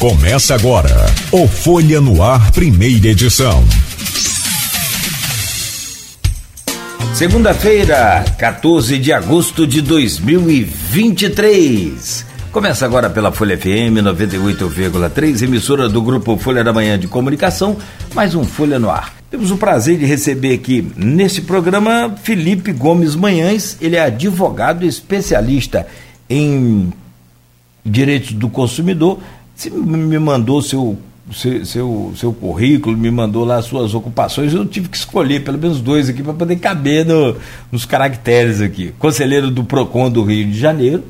Começa agora o Folha no Ar, primeira edição. Segunda-feira, 14 de agosto de 2023. Começa agora pela Folha FM 98,3, emissora do grupo Folha da Manhã de Comunicação, mais um Folha no Ar. Temos o prazer de receber aqui nesse programa Felipe Gomes Manhães, ele é advogado especialista em direitos do consumidor. Você me mandou seu seu, seu, seu, currículo, me mandou lá suas ocupações, eu tive que escolher pelo menos dois aqui para poder caber no, nos caracteres aqui. Conselheiro do PROCON do Rio de Janeiro,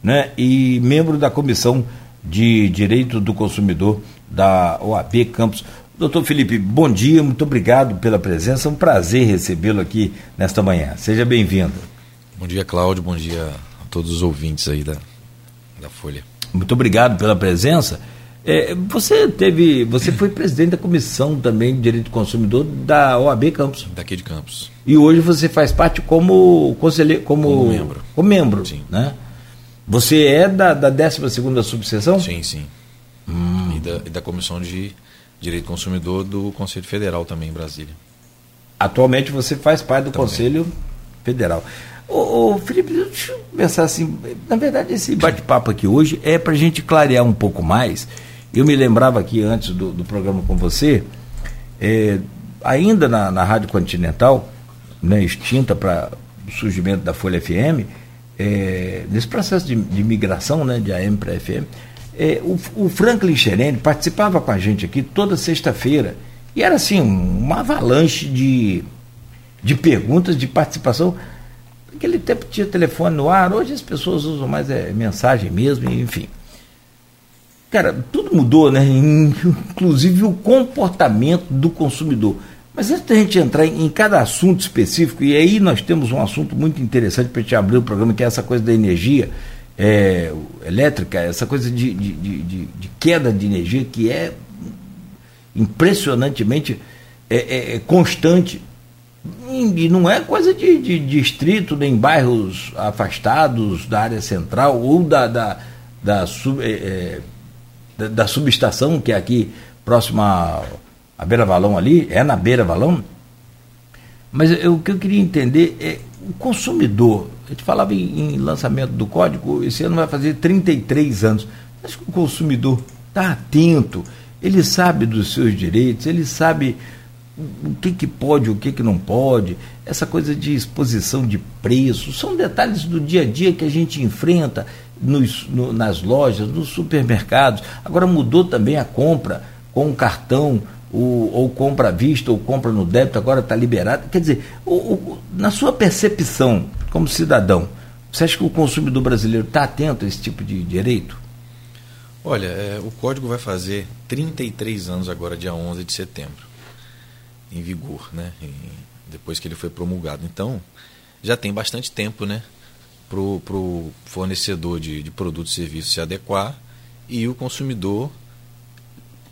né? E membro da Comissão de Direito do Consumidor da OAB Campos. Doutor Felipe, bom dia, muito obrigado pela presença, é um prazer recebê-lo aqui nesta manhã. Seja bem-vindo. Bom dia, Cláudio, bom dia a todos os ouvintes aí da, da Folha. Muito obrigado pela presença. É, você teve, você foi presidente da comissão também de direito do consumidor da OAB Campos. Daqui de Campos. E hoje você faz parte como conselheiro, como, como membro. Como membro, sim. né? Você é da, da 12 segunda subseção? Sim, sim. Hum. E, da, e da comissão de direito do consumidor do Conselho Federal também em Brasília. Atualmente você faz parte do também. Conselho Federal. Ô, ô, Felipe, deixa eu pensar assim. Na verdade, esse bate-papo aqui hoje é para a gente clarear um pouco mais eu me lembrava aqui antes do, do programa com você, é, ainda na, na Rádio Continental, né, extinta para o surgimento da Folha FM, é, nesse processo de, de migração né, de AM para FM, é, o, o, Franklin Xerene participava com a gente aqui toda sexta-feira. E era assim, uma avalanche de, de perguntas, de participação. Naquele tempo tinha telefone no ar, hoje as pessoas usam mais é, mensagem mesmo, enfim. Cara, tudo mudou, né? Inclusive o comportamento do consumidor. Mas antes da gente entrar em, cada assunto específico, e aí nós temos um assunto muito interessante para a gente abrir o programa, que é essa coisa da energia é, elétrica, essa coisa de, de, de, de, queda de energia que é impressionantemente é, é, é constante. E não é coisa de, de distrito, nem bairros afastados da área central ou da, da, da sub, é, da, da subestação, que é aqui próxima à, Beira Valão ali, é na Beira Valão. Mas eu, o que eu queria entender é o consumidor. A gente falava em, em lançamento do código, esse ano vai fazer 33 anos. Que o consumidor está atento, ele sabe dos seus direitos, ele sabe o que, que pode, o que, que não pode, essa coisa de exposição de preços, são detalhes do dia a dia que a gente enfrenta nos, no, nas lojas, nos supermercados. Agora mudou também a compra com cartão, o, ou compra à vista, ou compra no débito, agora está liberado. Quer dizer, o, o, na sua percepção como cidadão, você acha que o consumidor brasileiro está atento a esse tipo de direito? Olha, é, o código vai fazer 33 anos agora, dia 11 de setembro, em vigor, né? Em, depois que ele foi promulgado. Então, já tem bastante tempo, né? para o fornecedor de, de produtos e serviços se adequar e o consumidor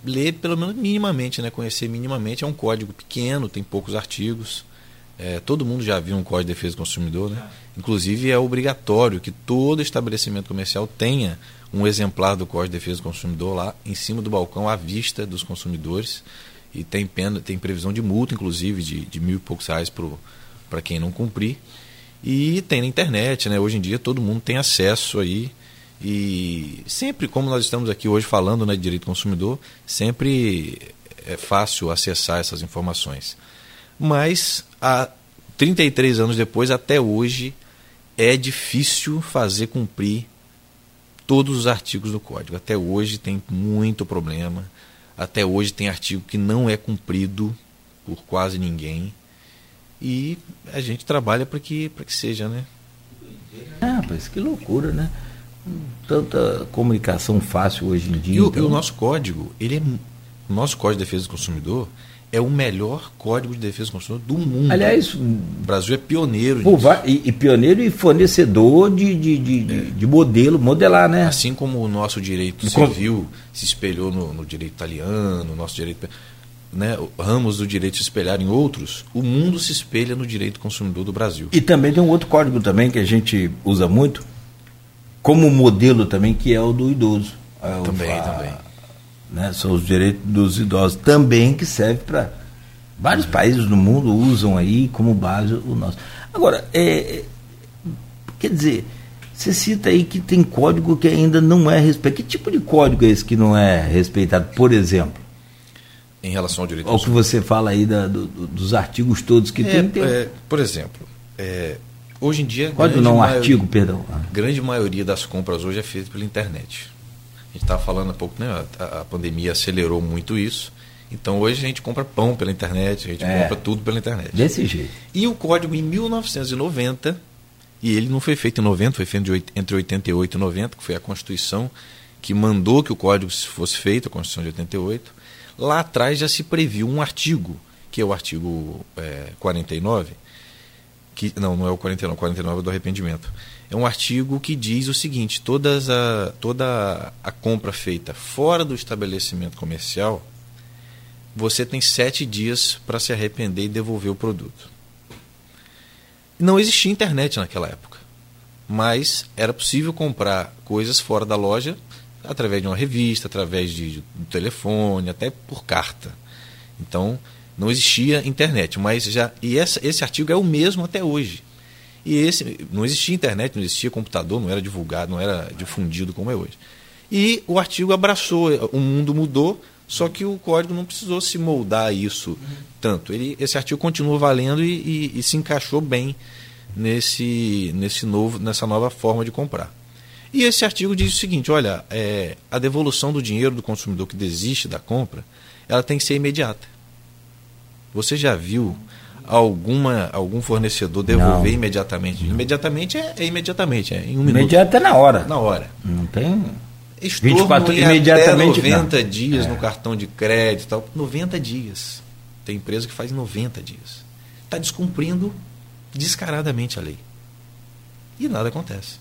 ler pelo menos minimamente, né? conhecer minimamente. É um código pequeno, tem poucos artigos. É, todo mundo já viu um Código de Defesa do Consumidor, né? Inclusive é obrigatório que todo estabelecimento comercial tenha um exemplar do Código de Defesa do Consumidor lá em cima do balcão à vista dos consumidores e tem pena, tem previsão de multa, inclusive de, de mil e poucos reais para quem não cumprir. E tem na internet, né? Hoje em dia todo mundo tem acesso aí. E sempre, como nós estamos aqui hoje falando né, de direito do consumidor, sempre é fácil acessar essas informações. Mas há 33 anos depois, até hoje, é difícil fazer cumprir todos os artigos do código. Até hoje tem muito problema. Até hoje tem artigo que não é cumprido por quase ninguém. E a gente trabalha para que, que seja, né? Ah, mas que loucura, né? Tanta comunicação fácil hoje em dia. E o, então... e o nosso código, ele é, o nosso código de defesa do consumidor é o melhor código de defesa do consumidor do mundo. Aliás, o Brasil é pioneiro pô, e, e, pioneiro e fornecedor de, de, de, é. de, modelo, modelar, né? Assim como o nosso direito civil se espelhou no, no direito italiano, no nosso direito né, ramos do direito se espelhar em outros, o mundo se espelha no direito consumidor do Brasil. E também tem um outro código também que a gente usa muito, como modelo também, que é o do idoso. É também, a, também. Né? São os direitos dos idosos também que serve para vários países do mundo usam aí como base o nosso. Agora, é, é, quer dizer, você cita aí que tem código que ainda não é respeitado. Que tipo de código é esse que não é respeitado, por exemplo? Em relação ao direito ao que você fala aí da, do, dos artigos todos que é, tem, tem. É, por exemplo, é, hoje em dia. Código não, maioria, artigo, perdão. Grande maioria das compras hoje é feita pela internet. A gente estava falando há pouco, né? A, a, pandemia acelerou muito isso. Então hoje a gente compra pão pela internet, a gente é, compra tudo pela internet. Desse jeito. E o código em 1990, e ele não foi feito em 90, foi feito entre 88 e 90, que foi a Constituição que mandou que o código fosse feito, a Constituição de 88. Lá atrás já se previu um artigo, que é o artigo é, 49, que não, não é o 49, o 49 é do arrependimento. É um artigo que diz o seguinte: todas a, toda a compra feita fora do estabelecimento comercial você tem sete dias para se arrepender e devolver o produto. Não existia internet naquela época, mas era possível comprar coisas fora da loja através de uma revista, através de, telefone, até por carta. Então, não existia internet, mas já e essa, esse artigo é o mesmo até hoje. E esse não existia internet, não existia computador, não era divulgado, não era difundido como é hoje. E o artigo abraçou, o mundo mudou, só que o código não precisou se moldar isso tanto. Ele, esse artigo continua valendo e, e, e, se encaixou bem nesse, nesse novo, nessa nova forma de comprar. E esse artigo diz o seguinte: olha, é, a devolução do dinheiro do consumidor que desiste da compra, ela tem que ser imediata. Você já viu alguma algum fornecedor devolver não. imediatamente? Imediatamente é, é, imediatamente, é em um minuto. Imediato é na hora. Na hora. Não tem. Estorno 24 imediatamente. Até 90 não. dias é. no cartão de crédito tal. 90 dias. Tem empresa que faz 90 dias. Está descumprindo descaradamente a lei. E nada acontece.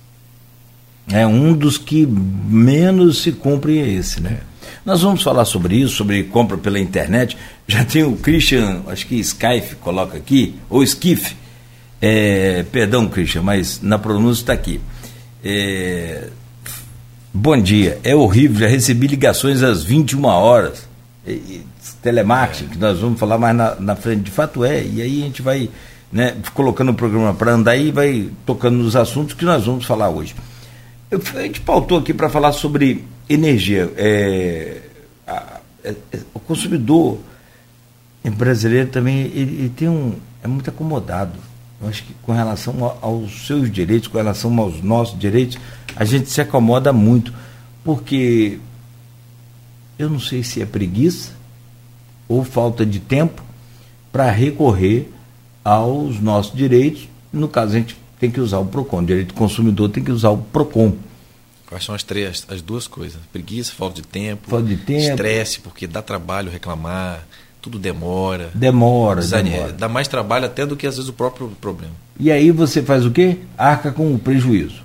É um dos que menos se cumpre é esse, né? É. Nós vamos falar sobre isso, sobre compra pela internet. Já tem o Christian, acho que Skype coloca aqui, ou Skiff. É, perdão, Christian, mas na pronúncia está aqui. É, Bom dia, é horrível, já recebi ligações às 21 horas. E, e, telemarketing, é. que nós vamos falar mais na, na, frente, de fato é, e aí a gente vai né, colocando o programa para andar e vai tocando nos assuntos que nós vamos falar hoje. Eu, a gente pautou aqui para falar sobre energia. É, a, é, é, o consumidor brasileiro também ele, ele, tem um, é muito acomodado. Eu acho que com relação aos seus direitos, com relação aos nossos direitos, a gente se acomoda muito, porque eu não sei se é preguiça ou falta de tempo para recorrer aos nossos direitos. No caso, a gente tem que usar o PROCON. O direito do consumidor tem que usar o PROCON. Quais são as três, as duas coisas? Preguiça, falta de tempo, falta de tempo, estresse, porque dá trabalho reclamar, tudo demora. Demora, demora. Dá mais trabalho até do que às vezes o próprio problema. E aí você faz o quê? Arca com o prejuízo.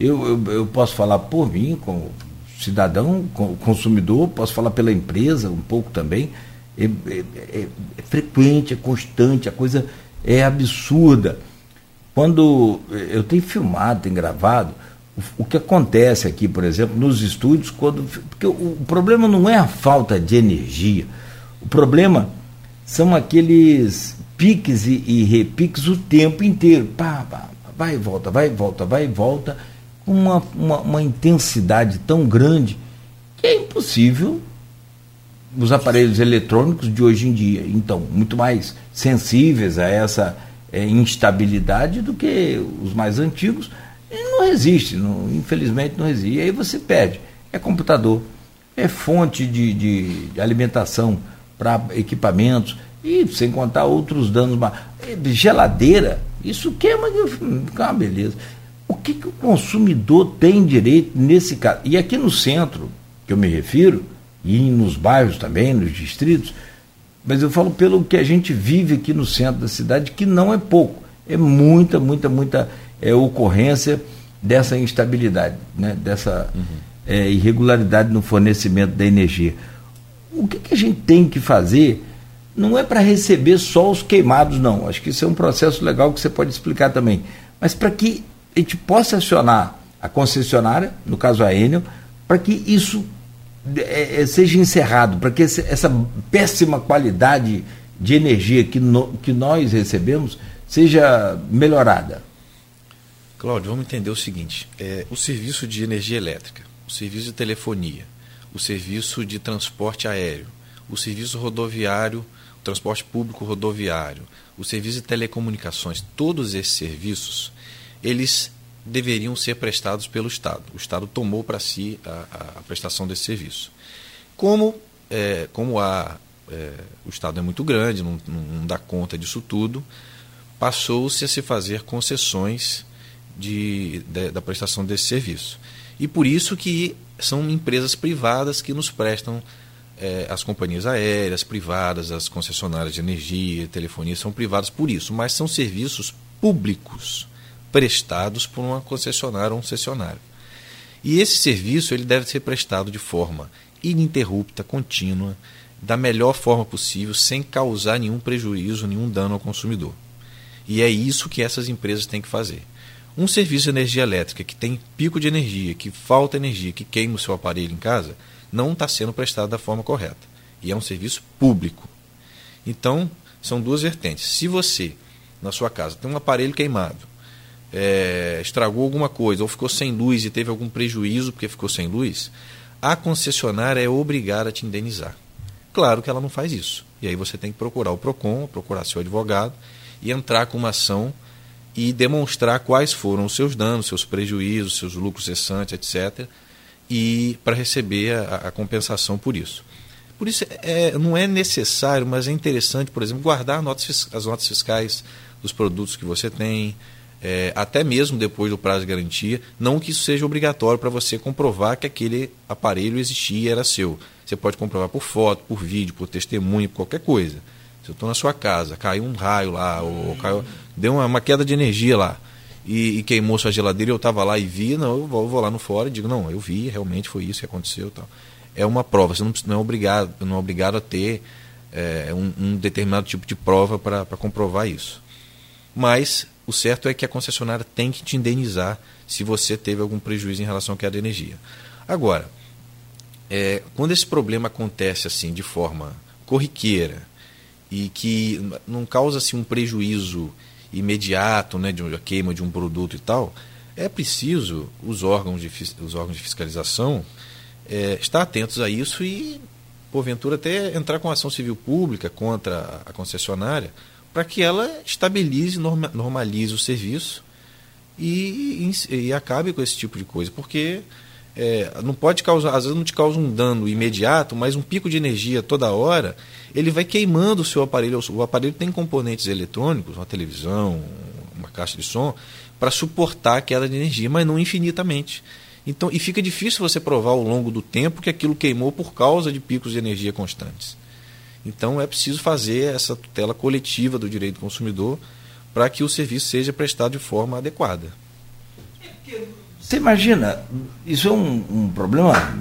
Eu, eu, eu posso falar por mim, como cidadão, como consumidor, posso falar pela empresa um pouco também. É, é, é, é frequente, é constante, a coisa é absurda. Quando eu tenho filmado, tenho gravado, o, que acontece aqui, por exemplo, nos estúdios, quando. Porque o, o problema não é a falta de energia. O problema são aqueles piques e, e repiques o tempo inteiro. Pá, pá, vai e volta, vai e volta, vai e volta com uma, uma, uma intensidade tão grande que é impossível os aparelhos eletrônicos de hoje em dia, então, muito mais sensíveis a essa é, instabilidade do que os mais antigos, não resiste, não, infelizmente não resiste. E aí você perde. É computador, é fonte de, de, de alimentação para equipamentos, e sem contar outros danos. Geladeira, isso queima, fica uma beleza. O que, que o consumidor tem direito nesse caso? E aqui no centro, que eu me refiro, e nos bairros também, nos distritos, mas eu falo pelo que a gente vive aqui no centro da cidade, que não é pouco, é muita, muita, muita é, ocorrência dessa instabilidade, né? dessa uhum. é, irregularidade no fornecimento da energia. O que, que a gente tem que fazer não é para receber só os queimados, não. Acho que isso é um processo legal que você pode explicar também. Mas para que a gente possa acionar a concessionária, no caso a Enel, para que isso é, é, seja encerrado, para que essa péssima qualidade de energia que, no, que nós recebemos seja melhorada? Cláudio, vamos entender o seguinte: é, o serviço de energia elétrica, o serviço de telefonia, o serviço de transporte aéreo, o serviço rodoviário, o transporte público rodoviário, o serviço de telecomunicações, todos esses serviços, eles deveriam ser prestados pelo Estado. O Estado tomou para si a, a, prestação desse serviço. Como, é, como a, é, o Estado é muito grande, não, não dá conta disso tudo, passou-se a se fazer concessões de, de, da prestação desse serviço. E por isso que são empresas privadas que nos prestam é, as companhias aéreas privadas, as concessionárias de energia, telefonia, são privadas por isso, mas são serviços públicos prestados por uma concessionária ou um concessionário. E esse serviço ele deve ser prestado de forma ininterrupta, contínua, da melhor forma possível, sem causar nenhum prejuízo, nenhum dano ao consumidor. E é isso que essas empresas têm que fazer. Um serviço de energia elétrica que tem pico de energia, que falta energia, que queima o seu aparelho em casa, não está sendo prestado da forma correta. E é um serviço público. Então, são duas vertentes. Se você, na sua casa, tem um aparelho queimado é, estragou alguma coisa ou ficou sem luz e teve algum prejuízo porque ficou sem luz, a concessionária é obrigada a te indenizar. Claro que ela não faz isso. E aí você tem que procurar o PROCON, procurar seu advogado e entrar com uma ação e demonstrar quais foram os seus danos, seus prejuízos, seus lucros cessantes, etc. E para receber a, a, compensação por isso. Por isso é, não é necessário, mas é interessante, por exemplo, guardar notas, as notas fiscais dos produtos que você tem, é, até mesmo depois do prazo de garantia, não que isso seja obrigatório para você comprovar que aquele aparelho existia e era seu. Você pode comprovar por foto, por vídeo, por testemunho, por qualquer coisa. Se eu estou na sua casa, caiu um raio lá, ou caiu, deu uma, uma queda de energia lá, e, e, queimou sua geladeira eu estava lá e vi, não, eu vou, vou, lá no fora e digo, não, eu vi, realmente foi isso que aconteceu. Tal. É uma prova, você não, não é obrigado, não é obrigado a ter é, um, um, determinado tipo de prova para comprovar isso. Mas o certo é que a concessionária tem que te indenizar se você teve algum prejuízo em relação à queda de energia. Agora, é, quando esse problema acontece assim de forma corriqueira e que não causa assim, um prejuízo imediato né, de uma queima de um produto e tal, é preciso os órgãos de, os órgãos de fiscalização é, estar atentos a isso e, porventura, até entrar com ação civil pública contra a concessionária para que ela estabilize, normalize o serviço e, e, e, acabe com esse tipo de coisa, porque é, não pode causar, às vezes não te causa um dano imediato, mas um pico de energia toda hora, ele vai queimando o seu aparelho. O aparelho tem componentes eletrônicos, uma televisão, uma caixa de som, para suportar a queda de energia, mas não infinitamente. Então, e fica difícil você provar ao longo do tempo que aquilo queimou por causa de picos de energia constantes. Então é preciso fazer essa tutela coletiva do direito do consumidor para que o serviço seja prestado de forma adequada. Você imagina, isso é um, um problema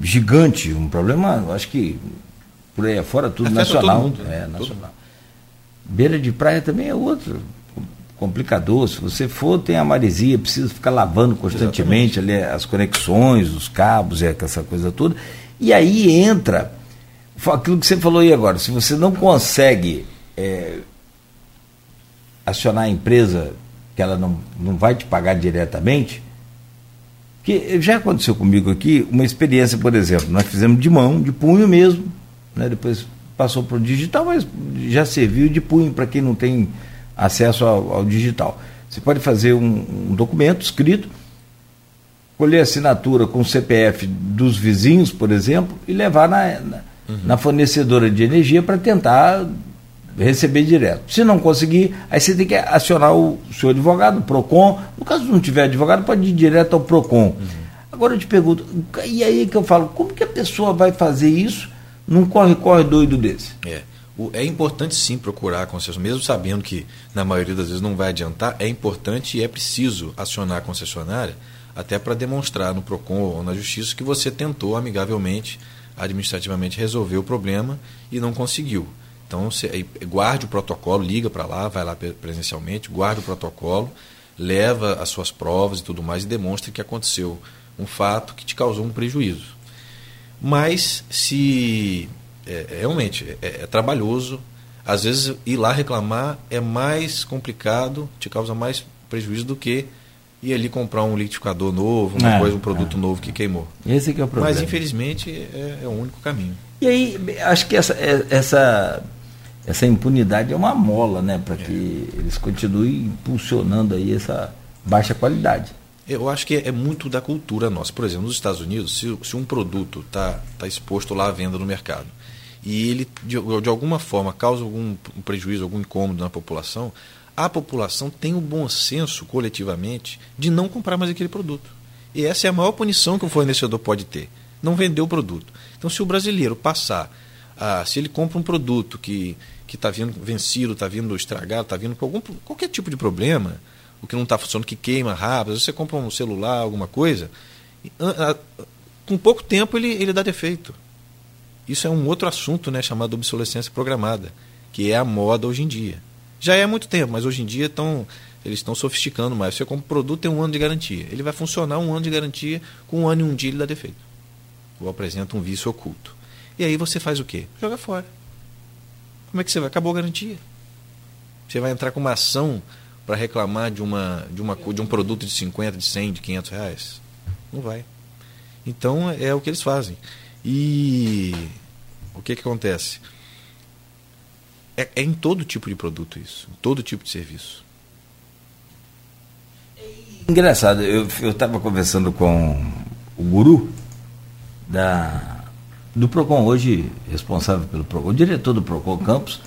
gigante, um problema, acho que por aí afora tudo Afeta nacional. Todo mundo, é, nacional. Beira de praia também é outro complicador. Se você for, tem a maresia, precisa ficar lavando constantemente ali as conexões, os cabos, é, essa coisa toda. E aí entra aquilo que você falou aí agora, se você não consegue é, acionar a empresa que ela não, não vai te pagar diretamente, que já aconteceu comigo aqui uma experiência, por exemplo, nós fizemos de mão, de punho mesmo, né, depois passou para o digital, mas já serviu de punho para quem não tem acesso ao, ao digital. Você pode fazer um, um documento escrito, colher assinatura com o CPF dos vizinhos, por exemplo, e levar na, na uhum. na fornecedora de energia para tentar receber direto. Se não conseguir, aí você tem que acionar o seu advogado, o PROCON. No caso não tiver advogado, pode ir direto ao PROCON. Uhum. Agora eu te pergunto, e aí que eu falo, como que a pessoa vai fazer isso num corre-corre doido desse? É. É importante sim procurar concessionária, mesmo sabendo que na maioria das vezes não vai adiantar, é importante e é preciso acionar a concessionária até para demonstrar no PROCON ou na Justiça que você tentou amigavelmente administrativamente resolveu o problema e não conseguiu. Então, você, guarde o protocolo, liga para lá, vai lá presencialmente, guarde o protocolo, leva as suas provas e tudo mais e demonstre que aconteceu um fato que te causou um prejuízo. Mas se é, é realmente é, é, trabalhoso, às vezes ir lá reclamar é mais complicado, te causa mais prejuízo do que ir ali comprar um liquidificador novo, uma é, coisa, um produto é. novo que queimou. Esse que é o problema. Mas infelizmente é, é o único caminho. E aí, acho que essa, essa, essa impunidade é uma mola, né, para que eles continuem impulsionando aí essa baixa qualidade. Eu acho que é, muito da cultura nossa. Por exemplo, nos Estados Unidos, se, se um produto está tá exposto lá à venda no mercado e ele, de, de alguma forma, causa algum prejuízo, algum incômodo na população, a população tem o bom senso, coletivamente, de não comprar mais aquele produto. E essa é a maior punição que o fornecedor pode ter: não vender o produto. Então, se o brasileiro passar, a, se ele compra um produto que está vindo vencido, está vindo estragado, está vindo com algum, qualquer tipo de problema, o que não está funcionando, que queima rápido, você compra um celular, alguma coisa, com pouco tempo ele, ele dá defeito. Isso é um outro assunto né, chamado obsolescência programada, que é a moda hoje em dia. Já é há muito tempo, mas hoje em dia estão, eles estão sofisticando mais. Você compra um produto tem um ano de garantia. Ele vai funcionar um ano de garantia, com um ano e um dia ele dá defeito. Ou apresenta um vício oculto. E aí você faz o quê? Joga fora. Como é que você vai? Acabou a garantia. Você vai entrar com uma ação para reclamar de, uma, de, uma, de um produto de 50, de 100, de 500 reais? Não vai. Então é o que eles fazem. E o que, que acontece? É, é, em todo tipo de produto isso, em todo tipo de serviço. Engraçado, eu estava conversando com o guru da, do PROCON, hoje responsável pelo PROCON, o diretor do PROCON Campos,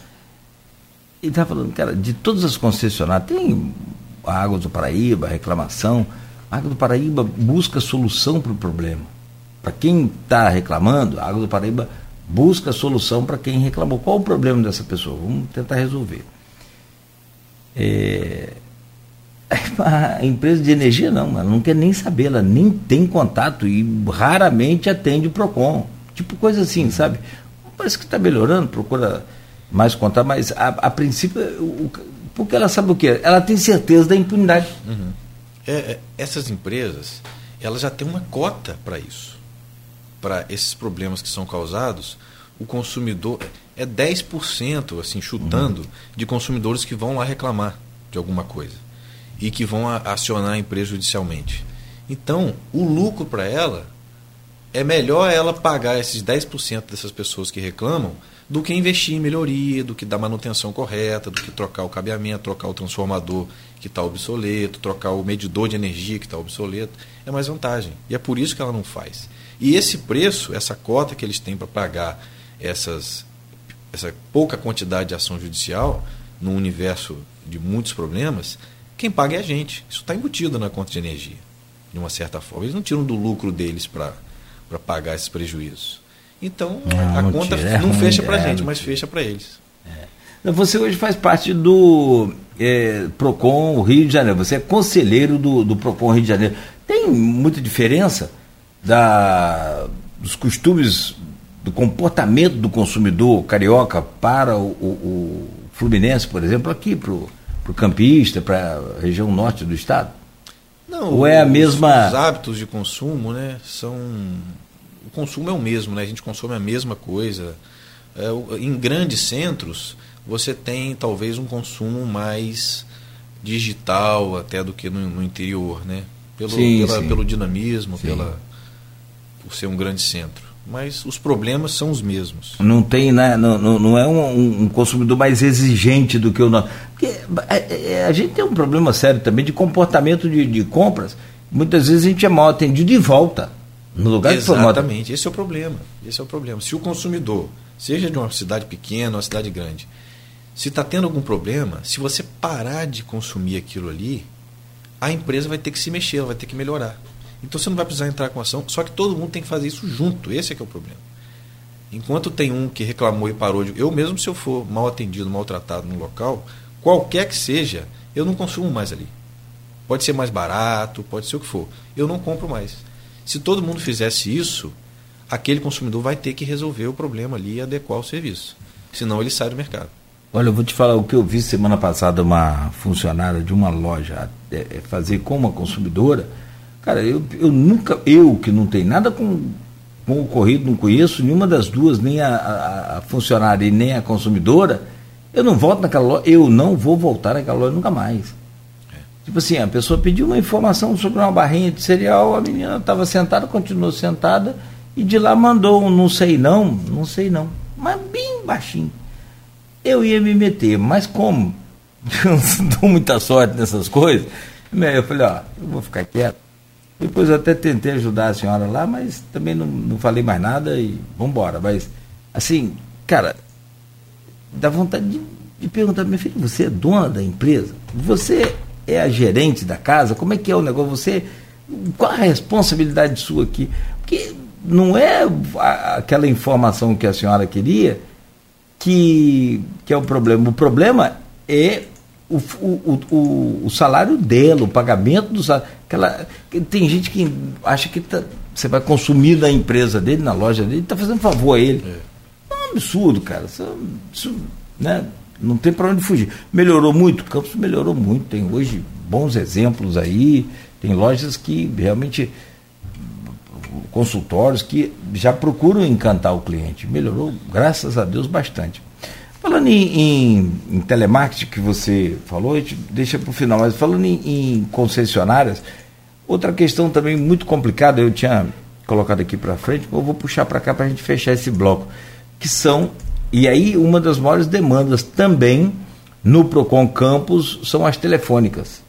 e estava falando, cara, de todas as concessionárias, tem Água do Paraíba, reclamação, Água do Paraíba busca solução para o problema. Para quem está reclamando, a Água do Paraíba busca solução para quem reclamou. Qual o problema dessa pessoa? Vamos tentar resolver. É... A empresa de energia não, ela não quer nem saber, ela nem tem contato e raramente atende o PROCON. Tipo coisa assim, sabe? Parece que está melhorando, procura mais contar, mas a, a princípio, o, porque ela sabe o que? Ela tem certeza da impunidade. Uhum. É, é, essas empresas, elas já têm uma cota para isso. Para esses problemas que são causados, o consumidor é 10%, assim, chutando, uhum. de consumidores que vão lá reclamar de alguma coisa e que vão acionar a empresa judicialmente. Então, o lucro para ela é melhor ela pagar esses 10% dessas pessoas que reclamam do que investir em melhoria, do que dar manutenção correta, do que trocar o cabeamento, trocar o transformador que está obsoleto, trocar o medidor de energia que está obsoleto. É mais vantagem. E é por isso que ela não faz. E esse preço, essa cota que eles têm para pagar essas, essa pouca quantidade de ação judicial, num universo de muitos problemas, quem paga é a gente. Isso está embutido na conta de energia, de uma certa forma. Eles não tiram do lucro deles para pagar esses prejuízos. Então, não, a não conta tira, não fecha para a é, gente, mas fecha para eles. É. Você hoje faz parte do é, PROCON Rio de Janeiro, você é conselheiro do, do PROCON Rio de Janeiro. Tem muita diferença da, dos costumes, do comportamento do consumidor carioca para o, o, o Fluminense, por exemplo, aqui para o campista, para a região norte do estado? Não, Ou é a mesma. Os hábitos de consumo né, são o consumo é o mesmo, né? a gente consome a mesma coisa. É, em grandes centros, você tem talvez um consumo mais digital até do que no, no interior, né? Pelo, sim, pela, sim. pelo dinamismo, sim. pela, por ser um grande centro. Mas os problemas são os mesmos. Não tem, né? Não, não, não é um, um, consumidor mais exigente do que o nosso. Porque a, é, é, a, gente tem um problema sério também de comportamento de, de compras. Muitas vezes a gente é mal atendido de volta. No lugar Exatamente, esse é o problema. Esse é o problema. Se o consumidor, seja de uma cidade pequena ou uma cidade grande, se está tendo algum problema, se você parar de consumir aquilo ali, a empresa vai ter que se mexer, ela vai ter que melhorar. Então você não vai precisar entrar com ação, só que todo mundo tem que fazer isso junto. Esse é que é o problema. Enquanto tem um que reclamou e parou de. Eu mesmo, se eu for mal atendido, maltratado no local, qualquer que seja, eu não consumo mais ali. Pode ser mais barato, pode ser o que for. Eu não compro mais. Se todo mundo fizesse isso, aquele consumidor vai ter que resolver o problema ali e adequar o serviço. Senão ele sai do mercado. Olha, eu vou te falar o que eu vi semana passada uma funcionária de uma loja é, é, fazer com uma consumidora. Cara, eu, eu nunca, eu que não tenho nada com com o ocorrido, não conheço nenhuma das duas, nem a, a, a funcionária e nem a consumidora, eu não volto naquela loja, eu não vou voltar naquela loja nunca mais. É. Tipo assim, a pessoa pediu uma informação sobre uma barrinha de cereal, a menina estava sentada, continuou sentada, e de lá mandou um não sei não, não sei não, mas bem baixinho. Eu ia me meter, mas como? Eu não dou muita sorte nessas coisas. Eu falei, ó, eu vou ficar quieto depois eu até tentei ajudar a senhora lá, mas também não, não falei mais nada e vamos embora. Mas, assim, cara, dá vontade de, de perguntar, meu filho, você é dona da empresa? Você é a gerente da casa? Como é que é o negócio? Você. Qual a responsabilidade sua aqui? Porque não é aquela informação que a senhora queria que, que é o problema. O problema é o, o, o, o, salário dela, o pagamento do salário. Aquela, tem gente que acha que tá, você vai consumir da empresa dele, na loja dele, está fazendo favor a ele. É, é um absurdo, cara. Isso, isso, né, não tem para onde fugir. Melhorou muito? O campus melhorou muito. Tem hoje bons exemplos aí. Tem lojas que realmente consultórios que já procuram encantar o cliente. Melhorou, graças a Deus, bastante. Falando em, em, em, telemarketing que você falou, a gente deixa para o final, mas falando em, em, concessionárias, outra questão também muito complicada, eu tinha colocado aqui para frente, eu vou puxar para cá para a gente fechar esse bloco, que são, e aí uma das maiores demandas também no Procon Campus são as telefônicas.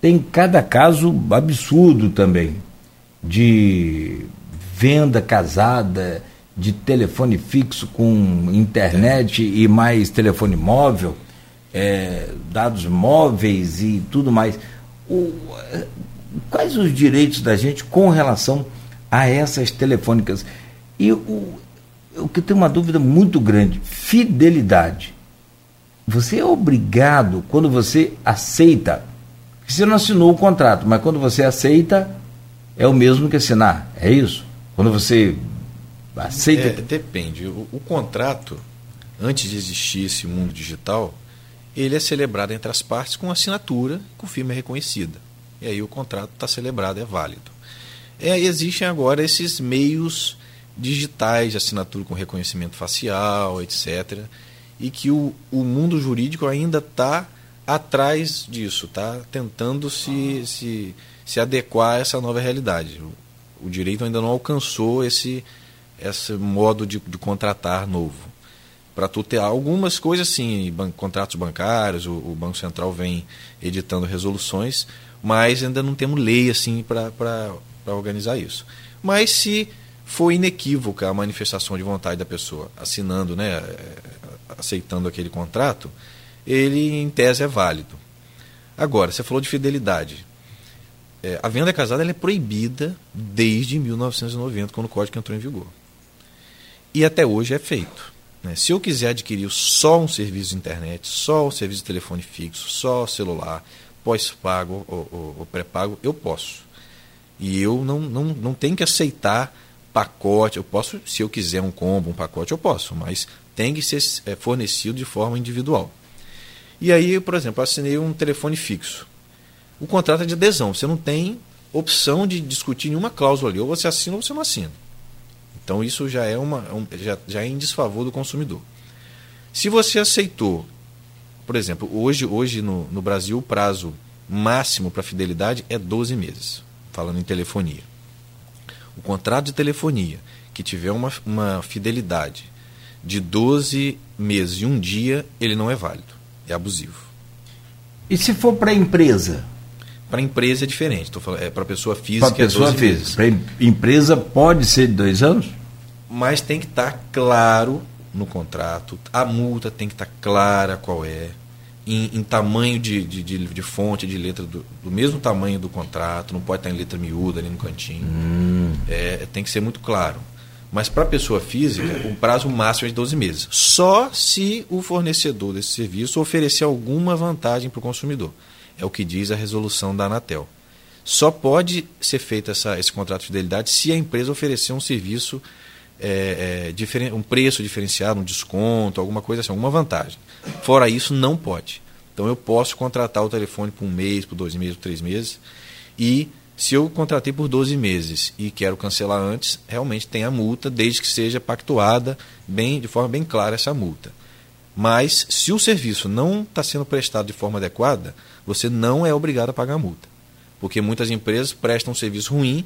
Tem cada caso absurdo também de venda casada, de telefone fixo com internet e mais telefone móvel, é, dados móveis e tudo mais. O, quais os direitos da gente com relação a essas telefônicas? E o, o que tem uma dúvida muito grande: fidelidade. Você é obrigado, quando você aceita, você não assinou o contrato, mas quando você aceita, é o mesmo que assinar, é isso? Quando você Aceita? É, depende. O, o, contrato, antes de existir esse mundo digital, ele é celebrado entre as partes com assinatura, com firma reconhecida. E aí o contrato está celebrado, é válido. É, existem agora esses meios digitais de assinatura com reconhecimento facial, etc. E que o, o mundo jurídico ainda está atrás disso, está tentando se, se, se adequar a essa nova realidade. O, o direito ainda não alcançou esse, esse modo de, de contratar novo. Para tu ter algumas coisas sim, ban contratos bancários, o, o, Banco Central vem editando resoluções, mas ainda não temos lei assim para organizar isso. Mas se for inequívoca a manifestação de vontade da pessoa, assinando, né, é, aceitando aquele contrato, ele em tese é válido. Agora, você falou de fidelidade. É, a venda casada é proibida desde 1990, quando o código entrou em vigor. E até hoje é feito. Né? Se eu quiser adquirir só um serviço de internet, só o serviço de telefone fixo, só celular, pós-pago ou, ou, ou pré-pago, eu posso. E eu não, não, não tenho que aceitar pacote. Eu posso, se eu quiser um combo, um pacote, eu posso, mas tem que ser é, fornecido de forma individual. E aí, por exemplo, assinei um telefone fixo. O contrato é de adesão. Você não tem opção de discutir nenhuma cláusula ali. Ou você assina ou você não assina. Então isso já é, uma, um, já, já é em desfavor do consumidor. Se você aceitou, por exemplo, hoje, hoje no, no Brasil o prazo máximo para fidelidade é 12 meses, falando em telefonia. O contrato de telefonia que tiver uma, uma fidelidade de 12 meses e um dia, ele não é válido, é abusivo. E se for para a empresa? Para a empresa é diferente, falando, é para pessoa física. Para pessoa é física. Para empresa pode ser de dois anos? mas tem que estar tá claro no contrato, a multa tem que estar tá clara qual é, em, em tamanho de, de, de, de, fonte, de letra, do, do, mesmo tamanho do contrato, não pode estar em letra miúda ali no cantinho. Hum. É, tem que ser muito claro. Mas para a pessoa física, o prazo máximo é de 12 meses. Só se o fornecedor desse serviço oferecer alguma vantagem para o consumidor. É o que diz a resolução da Anatel. Só pode ser feito essa, esse contrato de fidelidade se a empresa oferecer um serviço é, é, um preço diferenciado, um desconto, alguma coisa assim, alguma vantagem. Fora isso, não pode. Então eu posso contratar o telefone por um mês, por dois meses, por três meses e Se eu contratei por 12 meses e quero cancelar antes, realmente tem a multa, desde que seja pactuada bem, de forma bem clara essa multa. Mas se o serviço não está sendo prestado de forma adequada, você não é obrigado a pagar a multa. Porque muitas empresas prestam um serviço ruim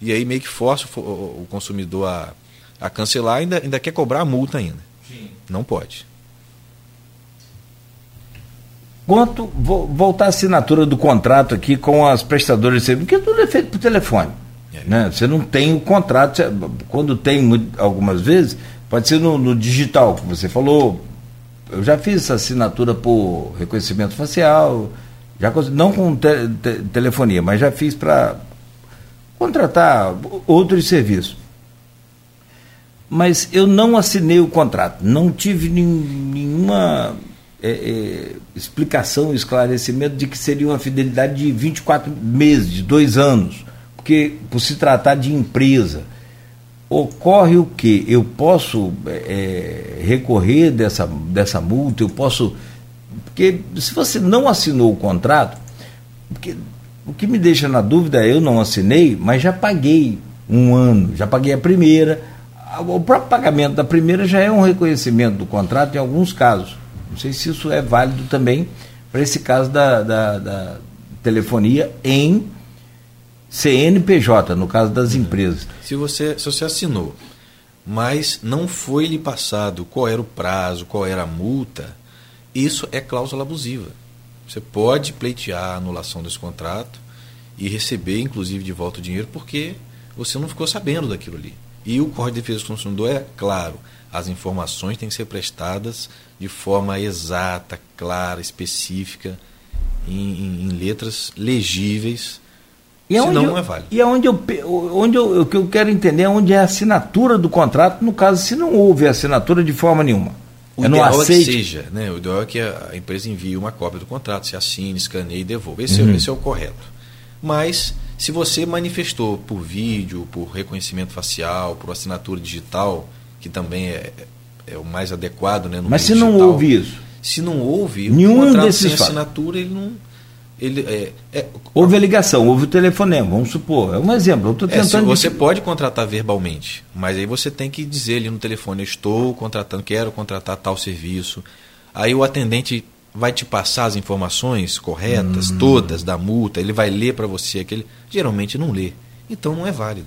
e aí meio que força o consumidor a, a cancelar e ainda, ainda quer cobrar a multa ainda. Sim. Não pode. Quanto, vou voltar à assinatura do contrato aqui com as prestadoras de serviço, porque tudo é feito por telefone. É. Né? Você não tem o contrato, quando tem algumas vezes, pode ser no, no digital, que você falou. Eu já fiz assinatura por reconhecimento facial, já não com te, te, telefonia, mas já fiz para contratar outros serviços. Mas eu não assinei o contrato, não tive nenhuma é, é, explicação, esclarecimento de que seria uma fidelidade de 24 meses, de dois anos, porque por se tratar de empresa, ocorre o que? Eu posso é, recorrer dessa, dessa multa, eu posso. Porque se você não assinou o contrato, porque, o que me deixa na dúvida é eu não assinei, mas já paguei um ano, já paguei a primeira. O próprio pagamento da primeira já é um reconhecimento do contrato em alguns casos. Não sei se isso é válido também para esse caso da, da, da, telefonia em CNPJ, no caso das empresas. Se você, se você assinou, mas não foi lhe passado qual era o prazo, qual era a multa, isso é cláusula abusiva. Você pode pleitear a anulação desse contrato e receber, inclusive, de volta o dinheiro porque você não ficou sabendo daquilo ali. E o Código de Defesa do Consumidor é claro, as informações têm que ser prestadas de forma exata, clara, específica, em, em, em letras legíveis. E senão eu, não é válido. E aonde eu, onde eu, o que eu quero entender é onde é a assinatura do contrato, no caso, se não houve assinatura de forma nenhuma. O eu ideal é que seja, né? O ideal é que a empresa envie uma cópia do contrato, se assine, escaneie e devolva. Esse, é uhum. é, esse é o correto. Mas, se você manifestou por vídeo, por reconhecimento facial, por assinatura digital, que também é, é o mais adequado, né? Mas se digital. não houve isso? Se não houve, nenhum o contrato desses sem assinatura, ele não. Ele, é, é, houve a ligação, houve o telefonema, vamos supor. É um exemplo. Eu tô é, tentando. você de... pode contratar verbalmente, mas aí você tem que dizer ali no telefone: eu estou contratando, quero contratar tal serviço. Aí o atendente vai te passar as informações corretas, hum. todas da multa, ele vai ler para você aquele. Geralmente não lê. Então não é válido.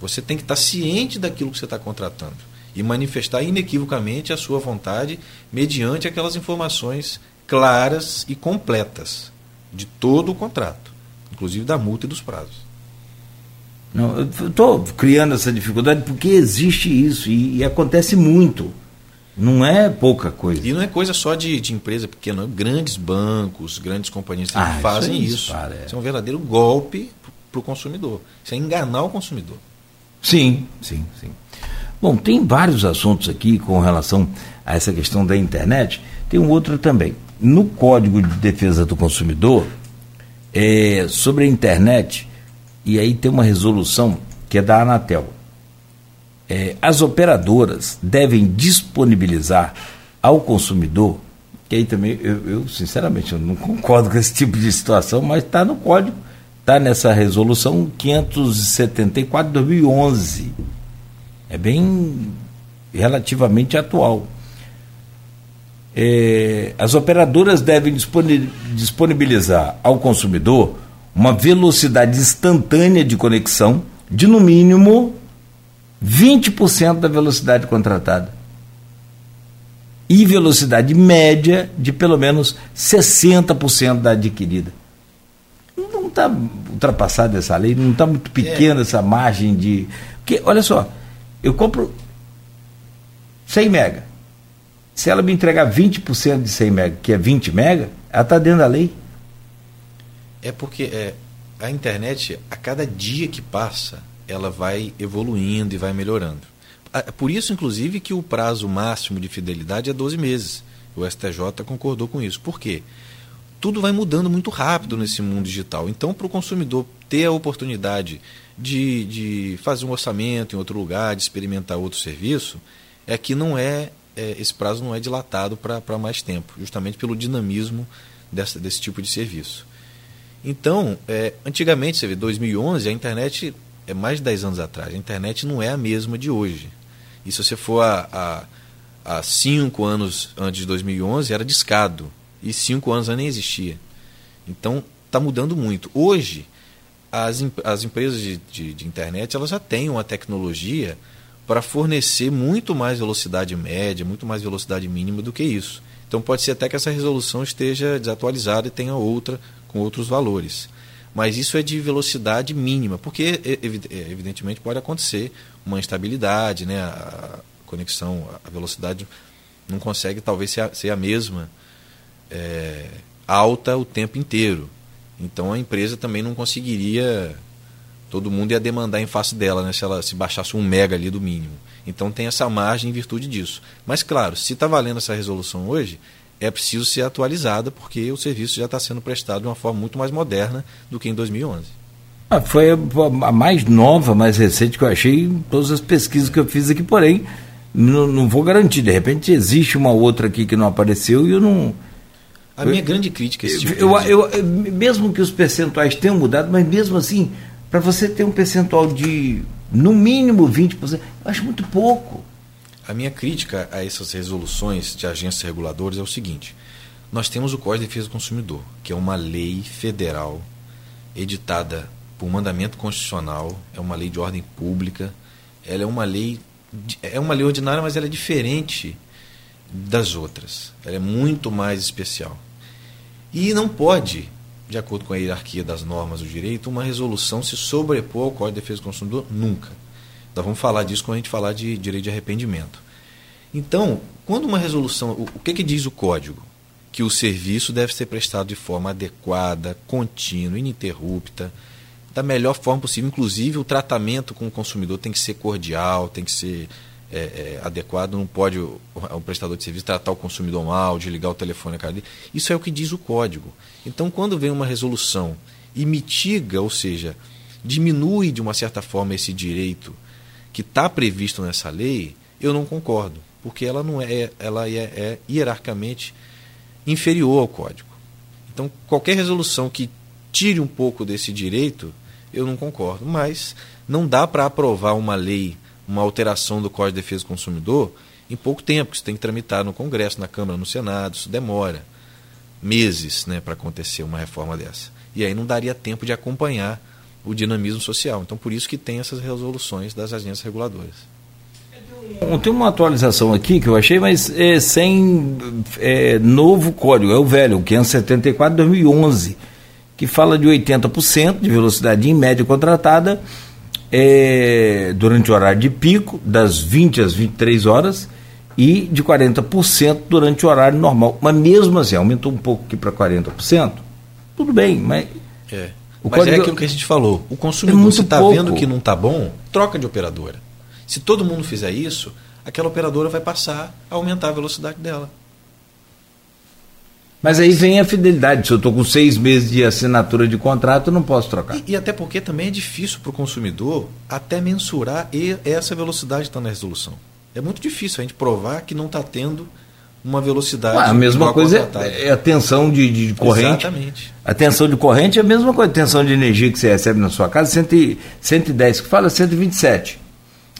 Você tem que estar ciente daquilo que você está contratando e manifestar inequivocamente a sua vontade mediante aquelas informações claras e completas de todo o contrato, inclusive da multa e dos prazos. Não, eu estou criando essa dificuldade porque existe isso e, e, acontece muito. Não é pouca coisa. E não é coisa só de, de empresa pequena, grandes bancos, grandes companhias ah, fazem isso. É isso. Cara, é. isso é um verdadeiro golpe para o consumidor. Isso é enganar o consumidor. Sim, sim, sim. Bom, tem vários assuntos aqui com relação a essa questão da internet. Tem um outro também. No Código de Defesa do Consumidor, é, sobre a internet, e aí tem uma resolução que é da Anatel. É, as operadoras devem disponibilizar ao consumidor, que aí também eu, eu sinceramente eu não concordo com esse tipo de situação, mas está no código, está nessa resolução 574 de 2011 é bem relativamente atual. É, as operadoras devem disponibilizar ao consumidor uma velocidade instantânea de conexão de no mínimo 20% da velocidade contratada e velocidade média de pelo menos 60% da adquirida. Não está ultrapassada essa lei, não está muito pequena é. essa margem de. Porque, olha só, eu compro 100 mega. Se ela me entregar 20% de 100 mega, que é 20 mega, ela está dentro da lei. É porque é, a internet, a cada dia que passa, ela vai evoluindo e vai melhorando. Por isso, inclusive, que o prazo máximo de fidelidade é 12 meses. O STJ concordou com isso. Por quê? Tudo vai mudando muito rápido nesse mundo digital. Então, para o consumidor ter a oportunidade de, de fazer um orçamento em outro lugar, de experimentar outro serviço, é que não é, é esse prazo não é dilatado para mais tempo, justamente pelo dinamismo dessa, desse tipo de serviço. Então, é, antigamente, você vê, 2011, a internet é mais de 10 anos atrás. A internet não é a mesma de hoje. E se você for a, a, a cinco anos antes de 2011, era discado. E cinco anos nem existia. Então, está mudando muito. Hoje, as, as empresas de, de, de, internet elas já têm uma tecnologia para fornecer muito mais velocidade média, muito mais velocidade mínima do que isso. Então pode ser até que essa resolução esteja desatualizada e tenha outra com outros valores. Mas isso é de velocidade mínima, porque evidentemente pode acontecer uma instabilidade, né? a conexão, a velocidade não consegue talvez ser a, ser a mesma é, alta o tempo inteiro. Então a empresa também não conseguiria. Todo mundo ia demandar em face dela, né, se ela se baixasse um mega ali do mínimo. Então tem essa margem em virtude disso. Mas claro, se está valendo essa resolução hoje, é preciso ser atualizada porque o serviço já está sendo prestado de uma forma muito mais moderna do que em 2011. Ah, foi a mais nova, mais recente que eu achei em todas as pesquisas que eu fiz aqui, porém, não, não vou garantir. De repente existe uma outra aqui que não apareceu e eu não, a minha grande crítica é esse tipo eu, eu, eu, Mesmo que os percentuais tenham mudado, mas mesmo assim, para você ter um percentual de no mínimo 20%, eu acho muito pouco. A minha crítica a essas resoluções de agências reguladoras é o seguinte: nós temos o Código de Defesa do Consumidor, que é uma lei federal editada por mandamento constitucional, é uma lei de ordem pública, ela é uma lei é uma lei ordinária, mas ela é diferente das outras. Ela é muito mais especial. E não pode, de acordo com a hierarquia das normas do direito, uma resolução se sobrepor ao Código de Defesa do Consumidor nunca. Nós vamos falar disso quando a gente falar de direito de arrependimento. Então, quando uma resolução. O, que, que diz o código? Que o serviço deve ser prestado de forma adequada, contínua, ininterrupta, da melhor forma possível. Inclusive, o tratamento com o consumidor tem que ser cordial, tem que ser é, é, adequado, não pode o, o, prestador de serviço tratar o consumidor mal, desligar o telefone a cara dele. Isso é o que diz o código. Então, quando vem uma resolução e mitiga, ou seja, diminui de uma certa forma esse direito que está previsto nessa lei, eu não concordo, porque ela não é, ela é, é hierarquicamente inferior ao código. Então, qualquer resolução que tire um pouco desse direito, eu não concordo. Mas não dá para aprovar uma lei uma alteração do Código de Defesa do Consumidor em pouco tempo, que você tem que tramitar no Congresso, na Câmara, no Senado, isso demora meses né, para acontecer uma reforma dessa. E aí não daria tempo de acompanhar o dinamismo social. Então, por isso que tem essas resoluções das agências reguladoras. Tem uma atualização aqui que eu achei, mas é, sem é, novo código, é o velho, o 574 2011, que fala de 80% de velocidade em média contratada é, durante o horário de pico, das 20 às 23 horas, e de 40% durante o horário normal. Mas mesmo assim, aumentou um pouco aqui para 40%, tudo bem, mas. É. O mas é aquilo que a gente falou. O consumidor, é se está vendo que não está bom, troca de operadora. Se todo mundo fizer isso, aquela operadora vai passar a aumentar a velocidade dela. Mas aí vem a fidelidade. Se eu estou com seis meses de assinatura de contrato, eu não posso trocar. E, e até porque também é difícil para o consumidor até mensurar e essa velocidade está na resolução. É muito difícil a gente provar que não está tendo uma velocidade. Ah, a mesma coisa é, é a tensão de, de corrente. Exatamente. A tensão de corrente é a mesma coisa. A tensão de energia que você recebe na sua casa, 100, 110, que fala 127,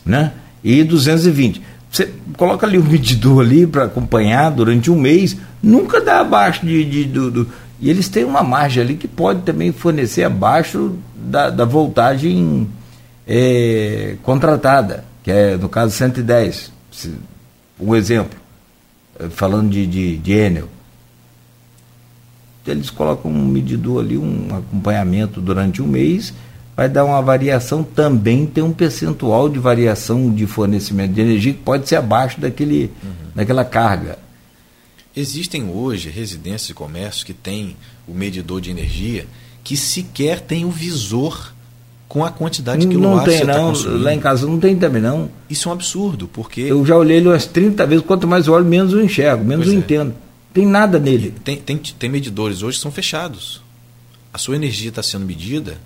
né? E 220 você coloca ali o medidor ali para acompanhar durante um mês, nunca dá abaixo de, de do, do, e eles têm uma margem ali que pode também fornecer abaixo da, da voltagem é, contratada, que é no caso 110. Um exemplo, é, falando de, de, de Enel. Eles colocam um medidor ali, um acompanhamento durante um mês vai dar uma variação também, tem um percentual de variação de fornecimento de energia que pode ser abaixo daquele, uhum. daquela carga. Existem hoje residências e comércios que têm o medidor de energia que sequer tem o visor com a quantidade de quilowatts não tem, não. Tá Lá em casa não tem também, não. Isso é um absurdo, porque... Eu já olhei ele umas 30 vezes, quanto mais eu olho, menos eu enxergo, menos pois eu é. entendo. Tem nada nele. Tem, tem, tem medidores hoje que são fechados. A sua energia está sendo medida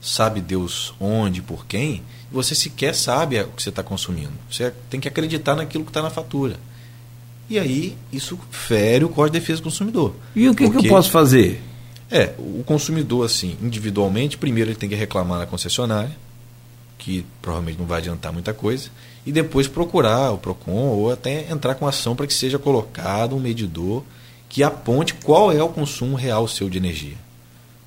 sabe Deus onde, por quem, você sequer sabe o que você está consumindo. Você tem que acreditar naquilo que está na fatura. E aí, isso fere o Código de Defesa do Consumidor. E o que, que eu posso fazer? É, o consumidor, assim, individualmente, primeiro ele tem que reclamar na concessionária, que provavelmente não vai adiantar muita coisa, e depois procurar o PROCON ou até entrar com ação para que seja colocado um medidor que aponte qual é o consumo real seu de energia.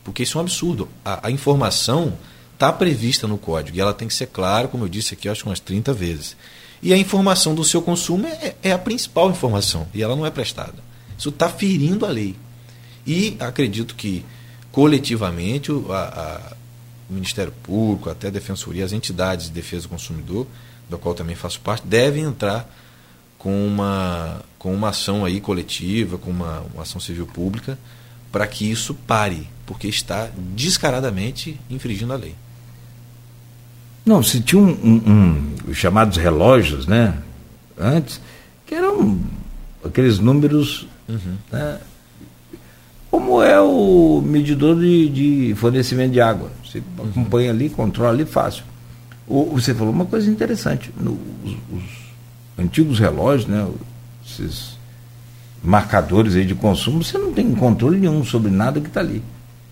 Porque isso é um absurdo. A, a informação está prevista no código e ela tem que ser clara, como eu disse aqui, acho que umas 30 vezes. E a informação do seu consumo é, é a principal informação e ela não é prestada. Isso está ferindo a lei. E acredito que coletivamente a, a, o Ministério Público, até a Defensoria, as entidades de defesa do consumidor, da qual também faço parte, devem entrar com uma, com uma ação aí coletiva, com uma, uma ação civil pública, para que isso pare, porque está descaradamente infringindo a lei. Não, se tinha um, um, um, os chamados relógios, né? Antes, que eram aqueles números. Uhum. Né, como é o medidor de, de fornecimento de água. Você uhum. acompanha ali, controla ali fácil. O, você falou uma coisa interessante. No, os, os, antigos relógios, né? Esses marcadores aí de consumo, você não tem controle nenhum sobre nada que está ali.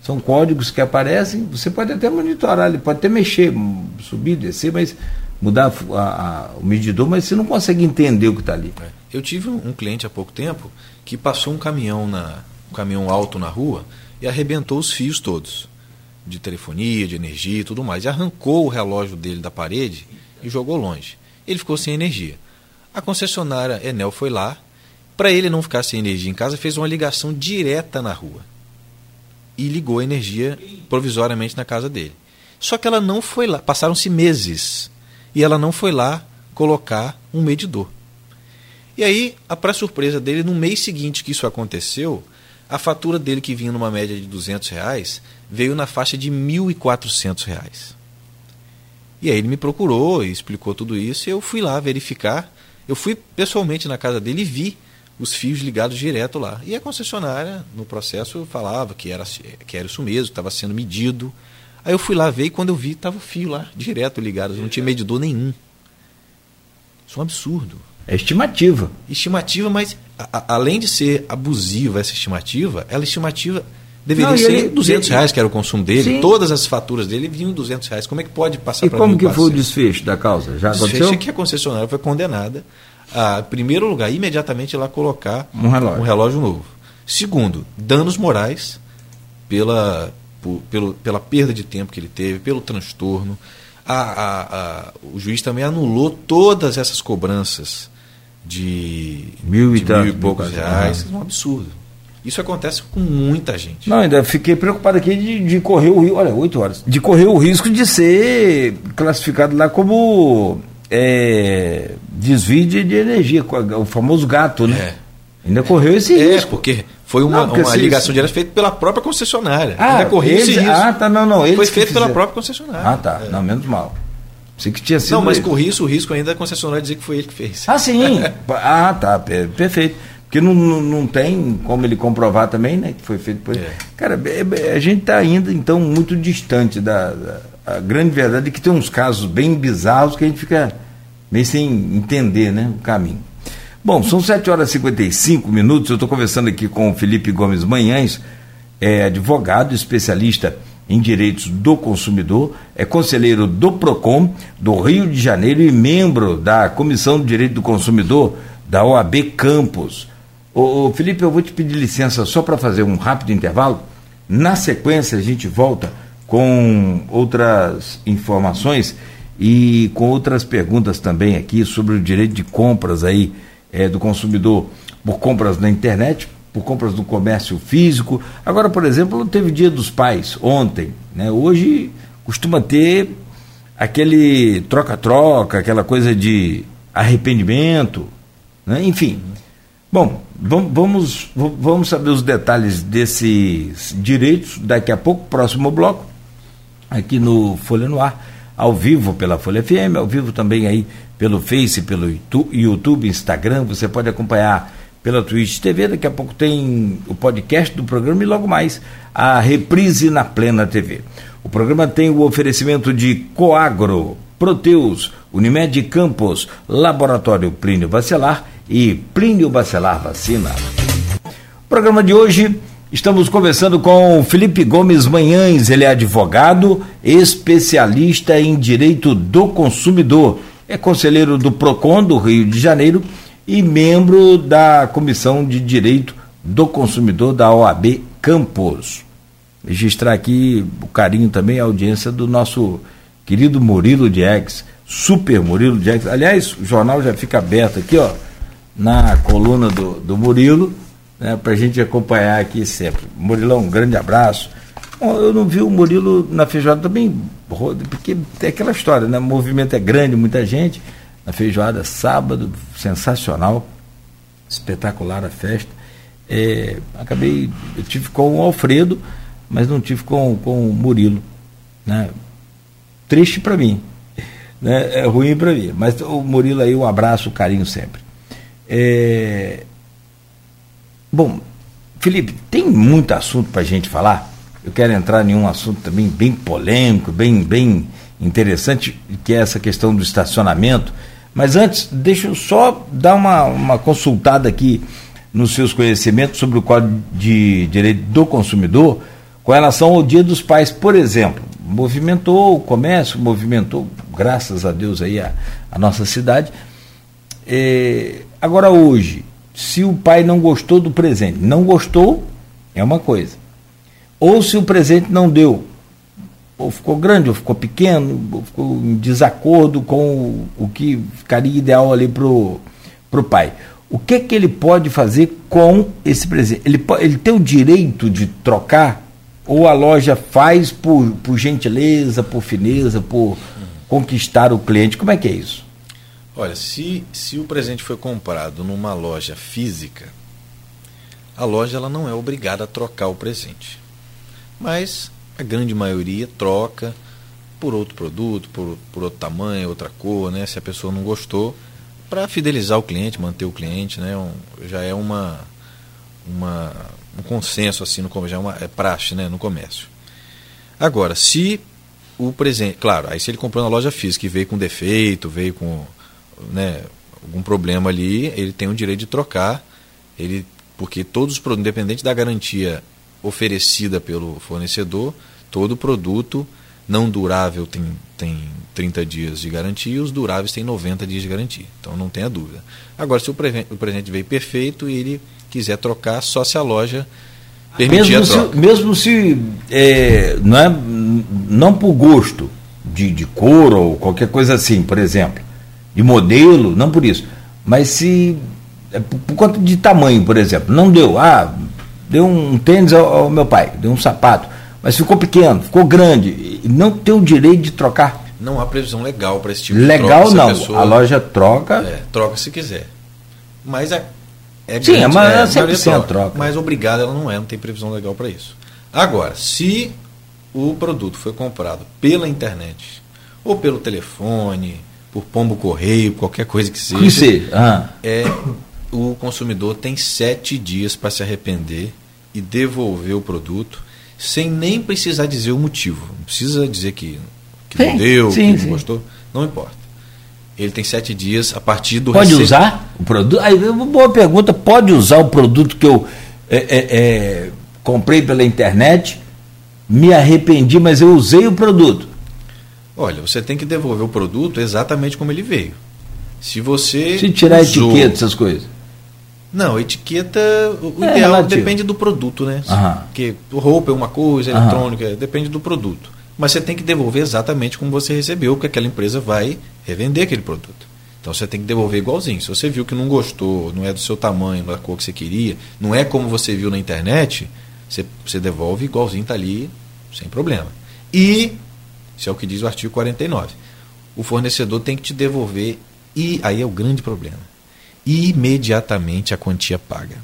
São códigos que aparecem, você pode até monitorar, ele pode até mexer, subir, descer, mas mudar a, a, o medidor, mas você não consegue entender o que está ali. É. Eu tive um cliente há pouco tempo que passou um caminhão na um caminhão alto na rua e arrebentou os fios todos de telefonia, de energia e tudo mais. E arrancou o relógio dele da parede e jogou longe. Ele ficou sem energia. A concessionária Enel foi lá, para ele não ficar sem energia em casa, fez uma ligação direta na rua e ligou a energia provisoriamente na casa dele. Só que ela não foi lá, passaram-se meses, e ela não foi lá colocar um medidor. E aí, para surpresa dele, no mês seguinte que isso aconteceu, a fatura dele, que vinha numa média de 200 reais, veio na faixa de 1.400 reais. E aí ele me procurou e explicou tudo isso, e eu fui lá verificar. Eu fui pessoalmente na casa dele e vi os fios ligados direto lá. E a concessionária, no processo, falava que era, que era isso mesmo, estava sendo medido. Aí eu fui lá ver e quando eu vi, estava o fio lá, direto ligado, não tinha medidor nenhum. Isso é um absurdo. É estimativa. Estimativa, mas a, além de ser abusiva essa estimativa, ela estimativa deveria não, ser ele, 200 ele, reais, que era o consumo dele. Sim. Todas as faturas dele vinham 200 reais. Como é que pode passar para E como que foi o desfecho da causa? Já desfecho é que a concessionária foi condenada a, em primeiro lugar, imediatamente lá colocar um relógio, um relógio novo. Segundo, danos morais pela, por, pelo, pela perda de tempo que ele teve, pelo transtorno. A, a, a, o juiz também anulou todas essas cobranças de mil e, de mil e poucos reais. É um absurdo. Isso acontece com muita gente. Não, ainda fiquei preocupado aqui de, de correr o risco, olha, oito horas, de correr o risco de ser classificado lá como é, desvio de, de, energia, o famoso gato, né? É. Ainda correu esse é, risco. É, porque foi uma, não, uma ligação direta feita pela própria concessionária. Ah, Ainda correu eles, esse risco. Ah, tá, não, não. Foi feito pela própria concessionária. Ah, tá. É. Não, menos mal. Sei que tinha sido. Não, mas ele. isso, o risco ainda da concessionária dizer que foi ele que fez. Ah, sim. ah, tá. Perfeito. Porque não, não, não, tem como ele comprovar também, né? Que foi feito por ele. É. Cara, é, é, a gente está ainda, então, muito distante da, da. A grande verdade é que tem uns casos bem bizarros que a gente fica meio sem entender né, o caminho. Bom, são 7 horas e 55 minutos. Eu estou conversando aqui com o Felipe Gomes Manhães, é advogado, especialista em direitos do consumidor, é conselheiro do PROCON do Rio de Janeiro e membro da Comissão de Direito do Consumidor da OAB Campos. Ô, ô Felipe, eu vou te pedir licença só para fazer um rápido intervalo. Na sequência, a gente volta com outras informações e com outras perguntas também aqui sobre o direito de compras aí é, do consumidor por compras na internet, por compras no comércio físico. Agora, por exemplo, teve Dia dos Pais ontem, né? Hoje costuma ter aquele troca-troca, aquela coisa de arrependimento, né? enfim. Bom, vamos, vamos saber os detalhes desses direitos daqui a pouco, próximo bloco, aqui no Folha no Ar ao vivo pela Folha FM, ao vivo também aí pelo Face, pelo YouTube, Instagram, você pode acompanhar pela Twitch TV, daqui a pouco tem o podcast do programa e logo mais a reprise na Plena TV. O programa tem o oferecimento de Coagro, Proteus, Unimed Campos, Laboratório Plínio Bacelar e Plínio Bacelar Vacina. O programa de hoje Estamos conversando com Felipe Gomes Manhães, ele é advogado, especialista em direito do consumidor, é conselheiro do PROCON do Rio de Janeiro e membro da Comissão de Direito do Consumidor da OAB Campos. Registrar aqui o carinho também a audiência do nosso querido Murilo Diegues, super Murilo Diegues. Aliás, o jornal já fica aberto aqui, ó, na coluna do, do Murilo né, para a gente acompanhar aqui sempre. Murilão, um grande abraço. Eu não vi o Murilo na feijoada também, porque é aquela história, né? O movimento é grande, muita gente. Na feijoada, sábado, sensacional, espetacular a festa. É, acabei, eu tive com o Alfredo, mas não tive com, com o Murilo. Né? Triste para mim, né? é ruim para mim. Mas o Murilo aí, um abraço, um carinho sempre. É, Bom, Felipe, tem muito assunto para a gente falar. Eu quero entrar em um assunto também bem polêmico, bem, bem interessante, que é essa questão do estacionamento. Mas antes, deixa eu só dar uma, uma consultada aqui nos seus conhecimentos sobre o Código de Direito do Consumidor com relação ao Dia dos Pais, por exemplo. Movimentou o comércio, movimentou, graças a Deus, aí a, a nossa cidade. É, agora, hoje, se o pai não gostou do presente. Não gostou, é uma coisa. Ou se o presente não deu, ou ficou grande, ou ficou pequeno, ou ficou em desacordo com o, o que ficaria ideal ali para o pai. O que, que ele pode fazer com esse presente? Ele, ele tem o direito de trocar? Ou a loja faz por, por gentileza, por fineza, por conquistar o cliente? Como é que é isso? Olha, se, se o presente foi comprado numa loja física, a loja ela não é obrigada a trocar o presente. Mas a grande maioria troca por outro produto, por, por outro tamanho, outra cor, né? Se a pessoa não gostou, para fidelizar o cliente, manter o cliente, né? Um, já é uma, uma um consenso assim no já é, uma, é praxe, né? No comércio. Agora, se o presente, claro, aí se ele comprou na loja física e veio com defeito, veio com né, algum problema ali, ele tem o direito de trocar, ele, porque todos os produtos, independente da garantia oferecida pelo fornecedor, todo produto não durável tem, tem 30 dias de garantia e os duráveis têm 90 dias de garantia. Então não tenha dúvida. Agora, se o, o presente veio perfeito e ele quiser trocar, só se a loja permitir mesmo a troca. Se, mesmo se é, não, é, não por gosto de, de cor ou qualquer coisa assim, por exemplo, de modelo, não por isso. Mas se. É por, conta de tamanho, por exemplo. Não deu. Ah, deu um tênis ao, ao, meu pai, deu um sapato. Mas ficou pequeno, ficou grande. Não tem o direito de trocar. Não há previsão legal para esse tipo legal, de troca. Legal não. Pessoa, a loja troca. É, troca se quiser. Mas é. é Sim, grande, mas é, sempre troca, troca. Mas obrigada ela não é, não tem previsão legal para isso. Agora, se o produto foi comprado pela internet ou pelo telefone, por pombo correio, qualquer coisa que seja. Que seja. Ah. É, o consumidor tem sete dias para se arrepender e devolver o produto sem nem precisar dizer o motivo. Não precisa dizer que, que sim, não deu, sim, que sim. não gostou. Não importa. Ele tem sete dias a partir do Pode usar o produto? Aí, boa pergunta. Pode usar o produto que eu é, é, é, comprei pela internet, me arrependi, mas eu usei o produto. Olha, você tem que devolver o produto exatamente como ele veio. Se você. Se tirar usou... etiqueta, essas coisas. Não, etiqueta, o é, ideal relativo. depende do produto, né? Aham. Porque roupa é uma coisa, Aham. eletrônica, depende do produto. Mas você tem que devolver exatamente como você recebeu, porque aquela empresa vai revender aquele produto. Então você tem que devolver igualzinho. Se você viu que não gostou, não é do seu tamanho, da cor que você queria, não é como você viu na internet, você, você devolve igualzinho, está ali, sem problema. E isso é o que diz o artigo 49. O fornecedor tem que te devolver, e aí é o grande problema, imediatamente a quantia paga.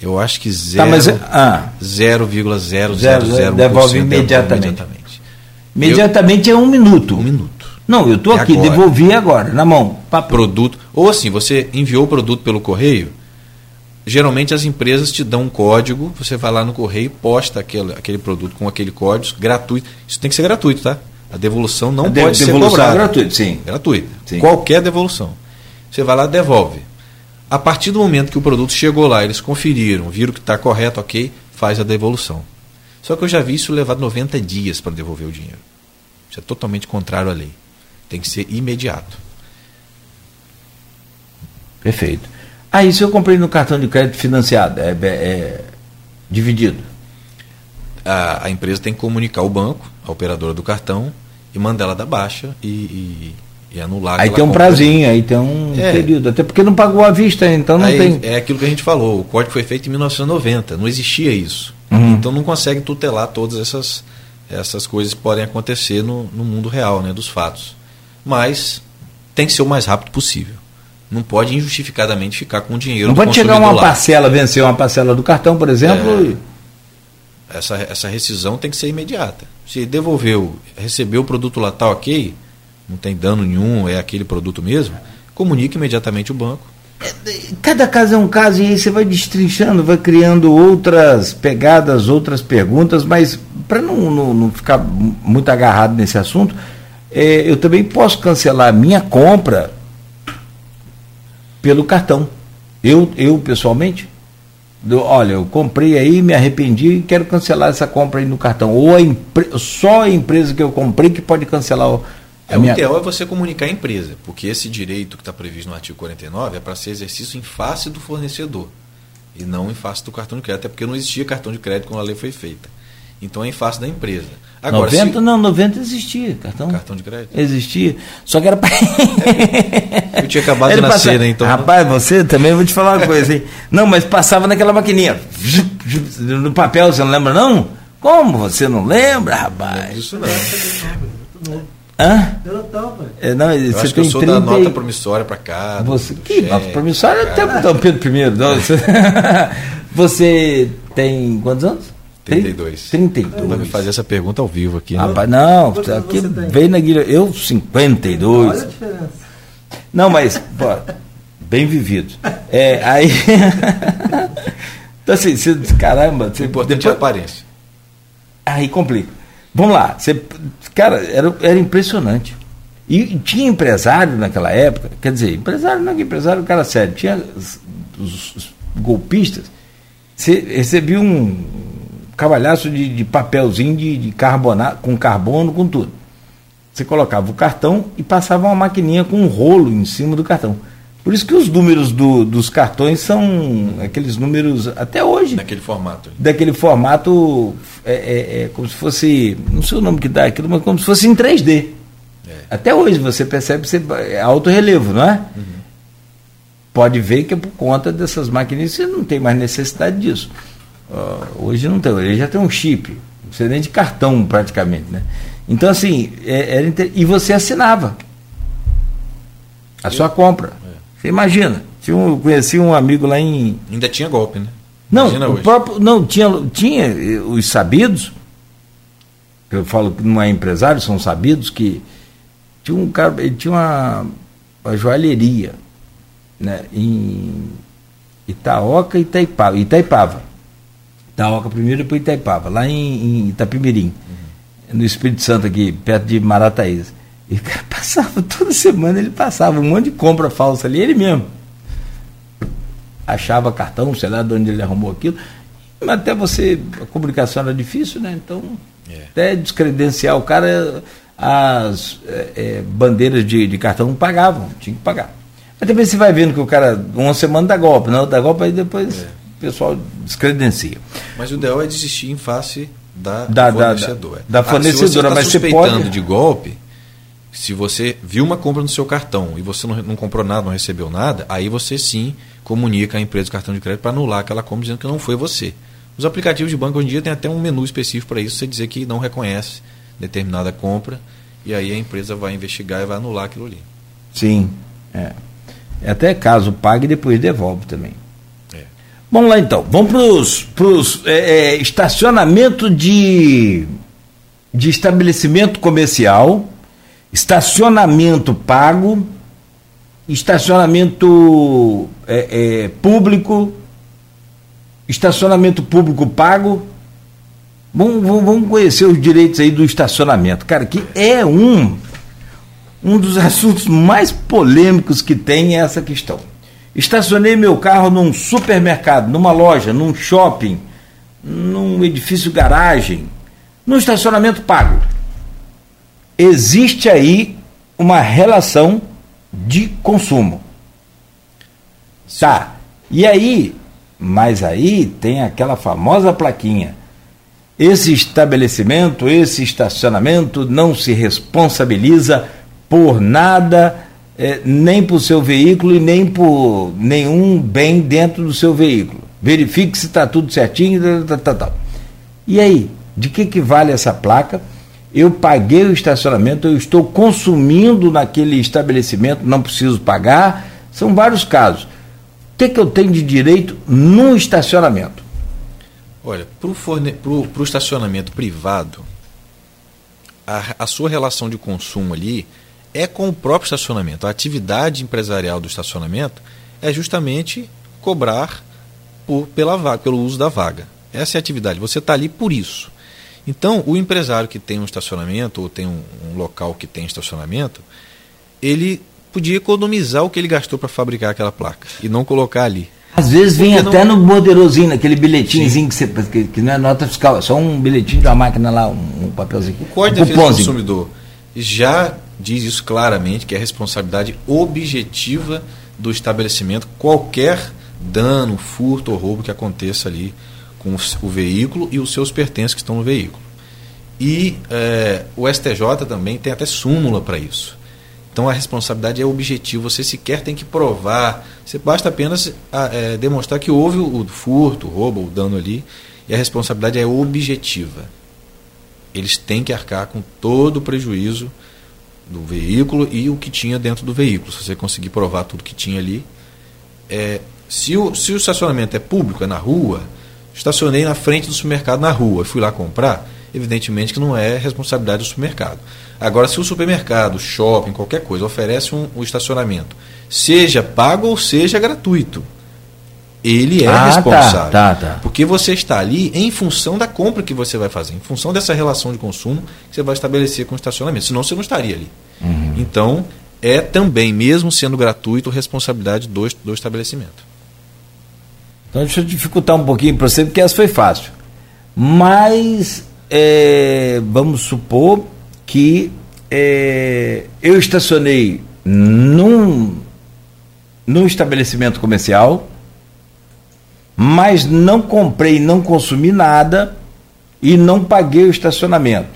Eu acho que zero, tá, ah, 0,000 devolve imediatamente. imediatamente. Imediatamente eu, é um minuto. Um minuto. Não, eu estou aqui, agora. devolvi agora, na mão. Papel. Produto. Ou assim, você enviou o produto pelo correio, Geralmente as empresas te dão um código, você vai lá no correio, posta aquele, aquele produto com aquele código gratuito. Isso tem que ser gratuito, tá? A devolução não de, pode devolução ser cobrada. É gratuito, sim. Gratuita. Sim. Qualquer devolução. Você vai lá devolve. A partir do momento que o produto chegou lá, eles conferiram, viram que está correto, ok, faz a devolução. Só que eu já vi isso levar 90 dias para devolver o dinheiro. Isso é totalmente contrário à lei. Tem que ser imediato. Perfeito. Ah, se eu comprei no cartão de crédito financiado, é, é, é dividido? A, a, empresa tem que comunicar ao banco, a operadora do cartão, e mandar ela da baixa e, e, e anular. Aí tem um prazinho, aí tem um é. período. Até porque não pagou à vista, então não aí, tem. É aquilo que a gente falou. O código foi feito em 1990, não existia isso. Uhum. Então não consegue tutelar todas essas, essas coisas que podem acontecer no, no mundo real, né, dos fatos. Mas tem que ser o mais rápido possível. Não pode injustificadamente ficar com o dinheiro. Não pode chegar uma lá. parcela, vencer uma parcela do cartão, por exemplo. É, essa, essa rescisão tem que ser imediata. Se devolveu, recebeu o produto lá, tá ok, não tem dano nenhum, é aquele produto mesmo, comunique imediatamente o banco. Cada caso é um caso e aí você vai destrinchando, vai criando outras pegadas, outras perguntas, mas para não, não, não, ficar muito agarrado nesse assunto, é, eu também posso cancelar a minha compra pelo cartão. Eu, eu pessoalmente, do, olha, eu comprei aí, me arrependi e quero cancelar essa compra aí no cartão. Ou a só a empresa que eu comprei que pode cancelar o. É, minha... O ideal é você comunicar a empresa, porque esse direito que está previsto no artigo 49 é para ser exercício em face do fornecedor e não em face do cartão de crédito, até porque não existia cartão de crédito quando a lei foi feita. Então é em face da empresa. Agora, 90 se... não, 90 existia. Cartão, cartão de crédito? Existia. Só que era para. Eu tinha acabado de nascer, né? Então... Rapaz, você também vou te falar uma coisa, hein? Não, mas passava naquela maquininha. No papel, você não lembra, não? Como você não lembra, rapaz? Não isso não. Hã? É, não, eu você acho que eu sou 30... da nota promissória para cá. Você, que nota promissória? Até o Dom Pedro I. você tem quantos anos? 32. 32. Vai me fazer essa pergunta ao vivo aqui. Né? Rapaz, não, aqui vem na guilha. Eu, 52. Olha a diferença. Não, mas, pô, bem vivido. É, aí. então, assim, você, caramba. Você, o importante depois, é a aparência. Aí complica. Vamos lá. Você, cara, era, era impressionante. E tinha empresário naquela época, quer dizer, empresário não é empresário, cara sério. Tinha os, os, os golpistas. Você recebia um cavalhaço de, de papelzinho de, de carbonato, com carbono, com tudo. Você colocava o cartão e passava uma maquininha com um rolo em cima do cartão. Por isso que os números do, dos cartões são aqueles números até hoje. Daquele formato. Daquele formato é, é, é como se fosse. Não sei o nome que dá aquilo, mas como se fosse em 3D. É. Até hoje você percebe que é alto relevo, não é? Uhum. Pode ver que é por conta dessas máquinas você não tem mais necessidade disso. Uh, hoje não tem, ele já tem um chip, não precisa nem de cartão praticamente, né? Então assim, é, era inter... e você assinava a sua compra. É. Você imagina, tinha um, eu conheci um amigo lá em. Ainda tinha golpe, né? Não, o próprio, não tinha, tinha eh, os sabidos, eu falo que não é empresário, são sabidos que tinha um cara, ele tinha uma, uma joalheria né, em Itaoca e Itaipava. Itaipava. Itaoca primeiro, depois Itaipava, lá em, em Itapimirim, uhum. no Espírito Santo aqui, perto de Marataízes. E o cara passava, toda semana ele passava um monte de compra falsa ali, ele mesmo. Achava cartão, sei lá de onde ele arrumou aquilo. Mas até você, a comunicação era difícil, né? Então, é. até descredenciar o cara, as é, é, bandeiras de, de cartão pagavam, tinha que pagar. Mas também você vai vendo que o cara, uma semana dá golpe, não dá golpe, aí depois é o pessoal descredencia. Mas o ideal é desistir em face da, da fornecedora. Da, da, da fornecedora, ah, mas você pode. de golpe, se você viu uma compra no seu cartão e você não, não comprou nada, não recebeu nada, aí você sim comunica a empresa do cartão de crédito para anular aquela compra dizendo que não foi você. Os aplicativos de banco hoje em dia tem até um menu específico para isso, você dizer que não reconhece determinada compra e aí a empresa vai investigar e vai anular aquilo ali. Sim, é. é até caso pague e depois devolve também. Vamos lá então, vamos para os é, é, estacionamento de, de estabelecimento comercial, estacionamento pago, estacionamento é, é, público, estacionamento público pago. Vamos, vamos conhecer os direitos aí do estacionamento, cara, que é um, um dos assuntos mais polêmicos que tem é essa questão. Estacionei meu carro num supermercado, numa loja, num shopping, num edifício garagem, num estacionamento pago. Existe aí uma relação de consumo. Tá. E aí, mas aí tem aquela famosa plaquinha. Esse estabelecimento, esse estacionamento não se responsabiliza por nada, é, nem por seu veículo e nem por nenhum bem dentro do seu veículo. Verifique se está tudo certinho. Tá, tá, tá. E aí, de que, que vale essa placa? Eu paguei o estacionamento, eu estou consumindo naquele estabelecimento, não preciso pagar. São vários casos. O que, que eu tenho de direito no estacionamento? Olha, para o estacionamento privado, a, a sua relação de consumo ali é com o próprio estacionamento. A atividade empresarial do estacionamento é justamente cobrar por, pela vaga, pelo uso da vaga. Essa é a atividade. Você está ali por isso. Então, o empresário que tem um estacionamento ou tem um, um local que tem estacionamento, ele podia economizar o que ele gastou para fabricar aquela placa e não colocar ali. Às vezes vem até no borderozinho, naquele bilhetinhozinho que, você, que, que, não é nota fiscal, é só um bilhetinho de uma máquina lá, um, um papelzinho. O Código um de Defesa do Consumidor já diz isso claramente, que é responsabilidade objetiva do estabelecimento qualquer dano, furto ou roubo que aconteça ali com o veículo e os seus pertences que estão no veículo. E é, o STJ também tem até súmula para isso. Então a responsabilidade é objetiva, você sequer tem que provar, você basta apenas é, demonstrar que houve o furto, o roubo, o dano ali, e a responsabilidade é objetiva. Eles têm que arcar com todo o prejuízo do veículo e o que tinha dentro do veículo. Se você conseguir provar tudo que tinha ali. É, se, o, se o estacionamento é público, é na rua, estacionei na frente do supermercado na rua e fui lá comprar, evidentemente que não é responsabilidade do supermercado. Agora, se o supermercado, shopping, qualquer coisa, oferece um, um estacionamento, seja pago ou seja gratuito, ele é ah, tá, responsável. Tá, tá, tá. Porque você está ali em função da compra que você vai fazer, em função dessa relação de consumo que você vai estabelecer com o estacionamento. Senão você não estaria ali. Uhum. Então, é também, mesmo sendo gratuito, responsabilidade do, do estabelecimento. Então, deixa eu dificultar um pouquinho para você, porque essa foi fácil. Mas, é, vamos supor que é, eu estacionei num, num estabelecimento comercial, mas não comprei, não consumi nada e não paguei o estacionamento.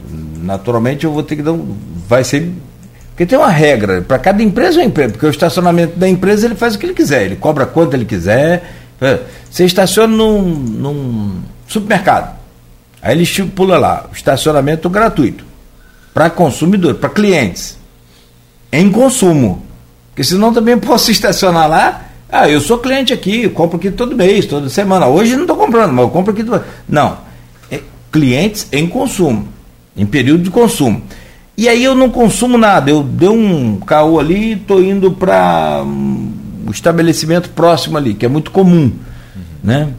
Naturalmente eu vou ter que dar um, vai ser porque tem uma regra, para cada empresa é uma empresa, porque o estacionamento da empresa ele faz o que ele quiser, ele cobra quanto ele quiser. Você estaciona num, num supermercado, aí ele estipula lá, estacionamento gratuito para consumidor, para clientes, em consumo. Porque senão também posso estacionar lá. Ah, eu sou cliente aqui, eu compro aqui todo mês, toda semana. Hoje não estou comprando, mas eu compro aqui. Todo... Não. É clientes em consumo, em período de consumo. E aí eu não consumo nada. Eu dei um caô ali e estou indo para um, estabelecimento próximo ali, que é muito comum. Uhum. Né?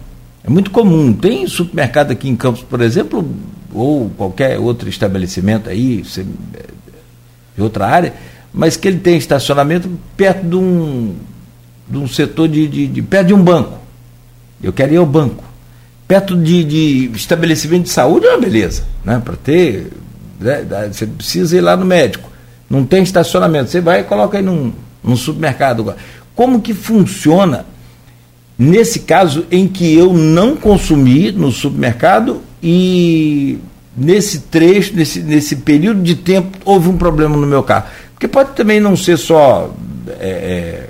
É muito comum. Tem supermercado aqui em Campos, por exemplo, ou qualquer outro estabelecimento aí, de outra área, mas que ele tem estacionamento perto de um, de um setor de, de, de perto de um banco. Eu quero ir ao banco. Perto de, de estabelecimento de saúde é uma beleza, né? Para ter. Né? Você precisa ir lá no médico. Não tem estacionamento. Você vai e coloca aí num, num supermercado. Como que funciona nesse caso em que eu não consumi no supermercado e nesse trecho, nesse, nesse período de tempo, houve um problema no meu carro. Porque pode também não ser só. É, é,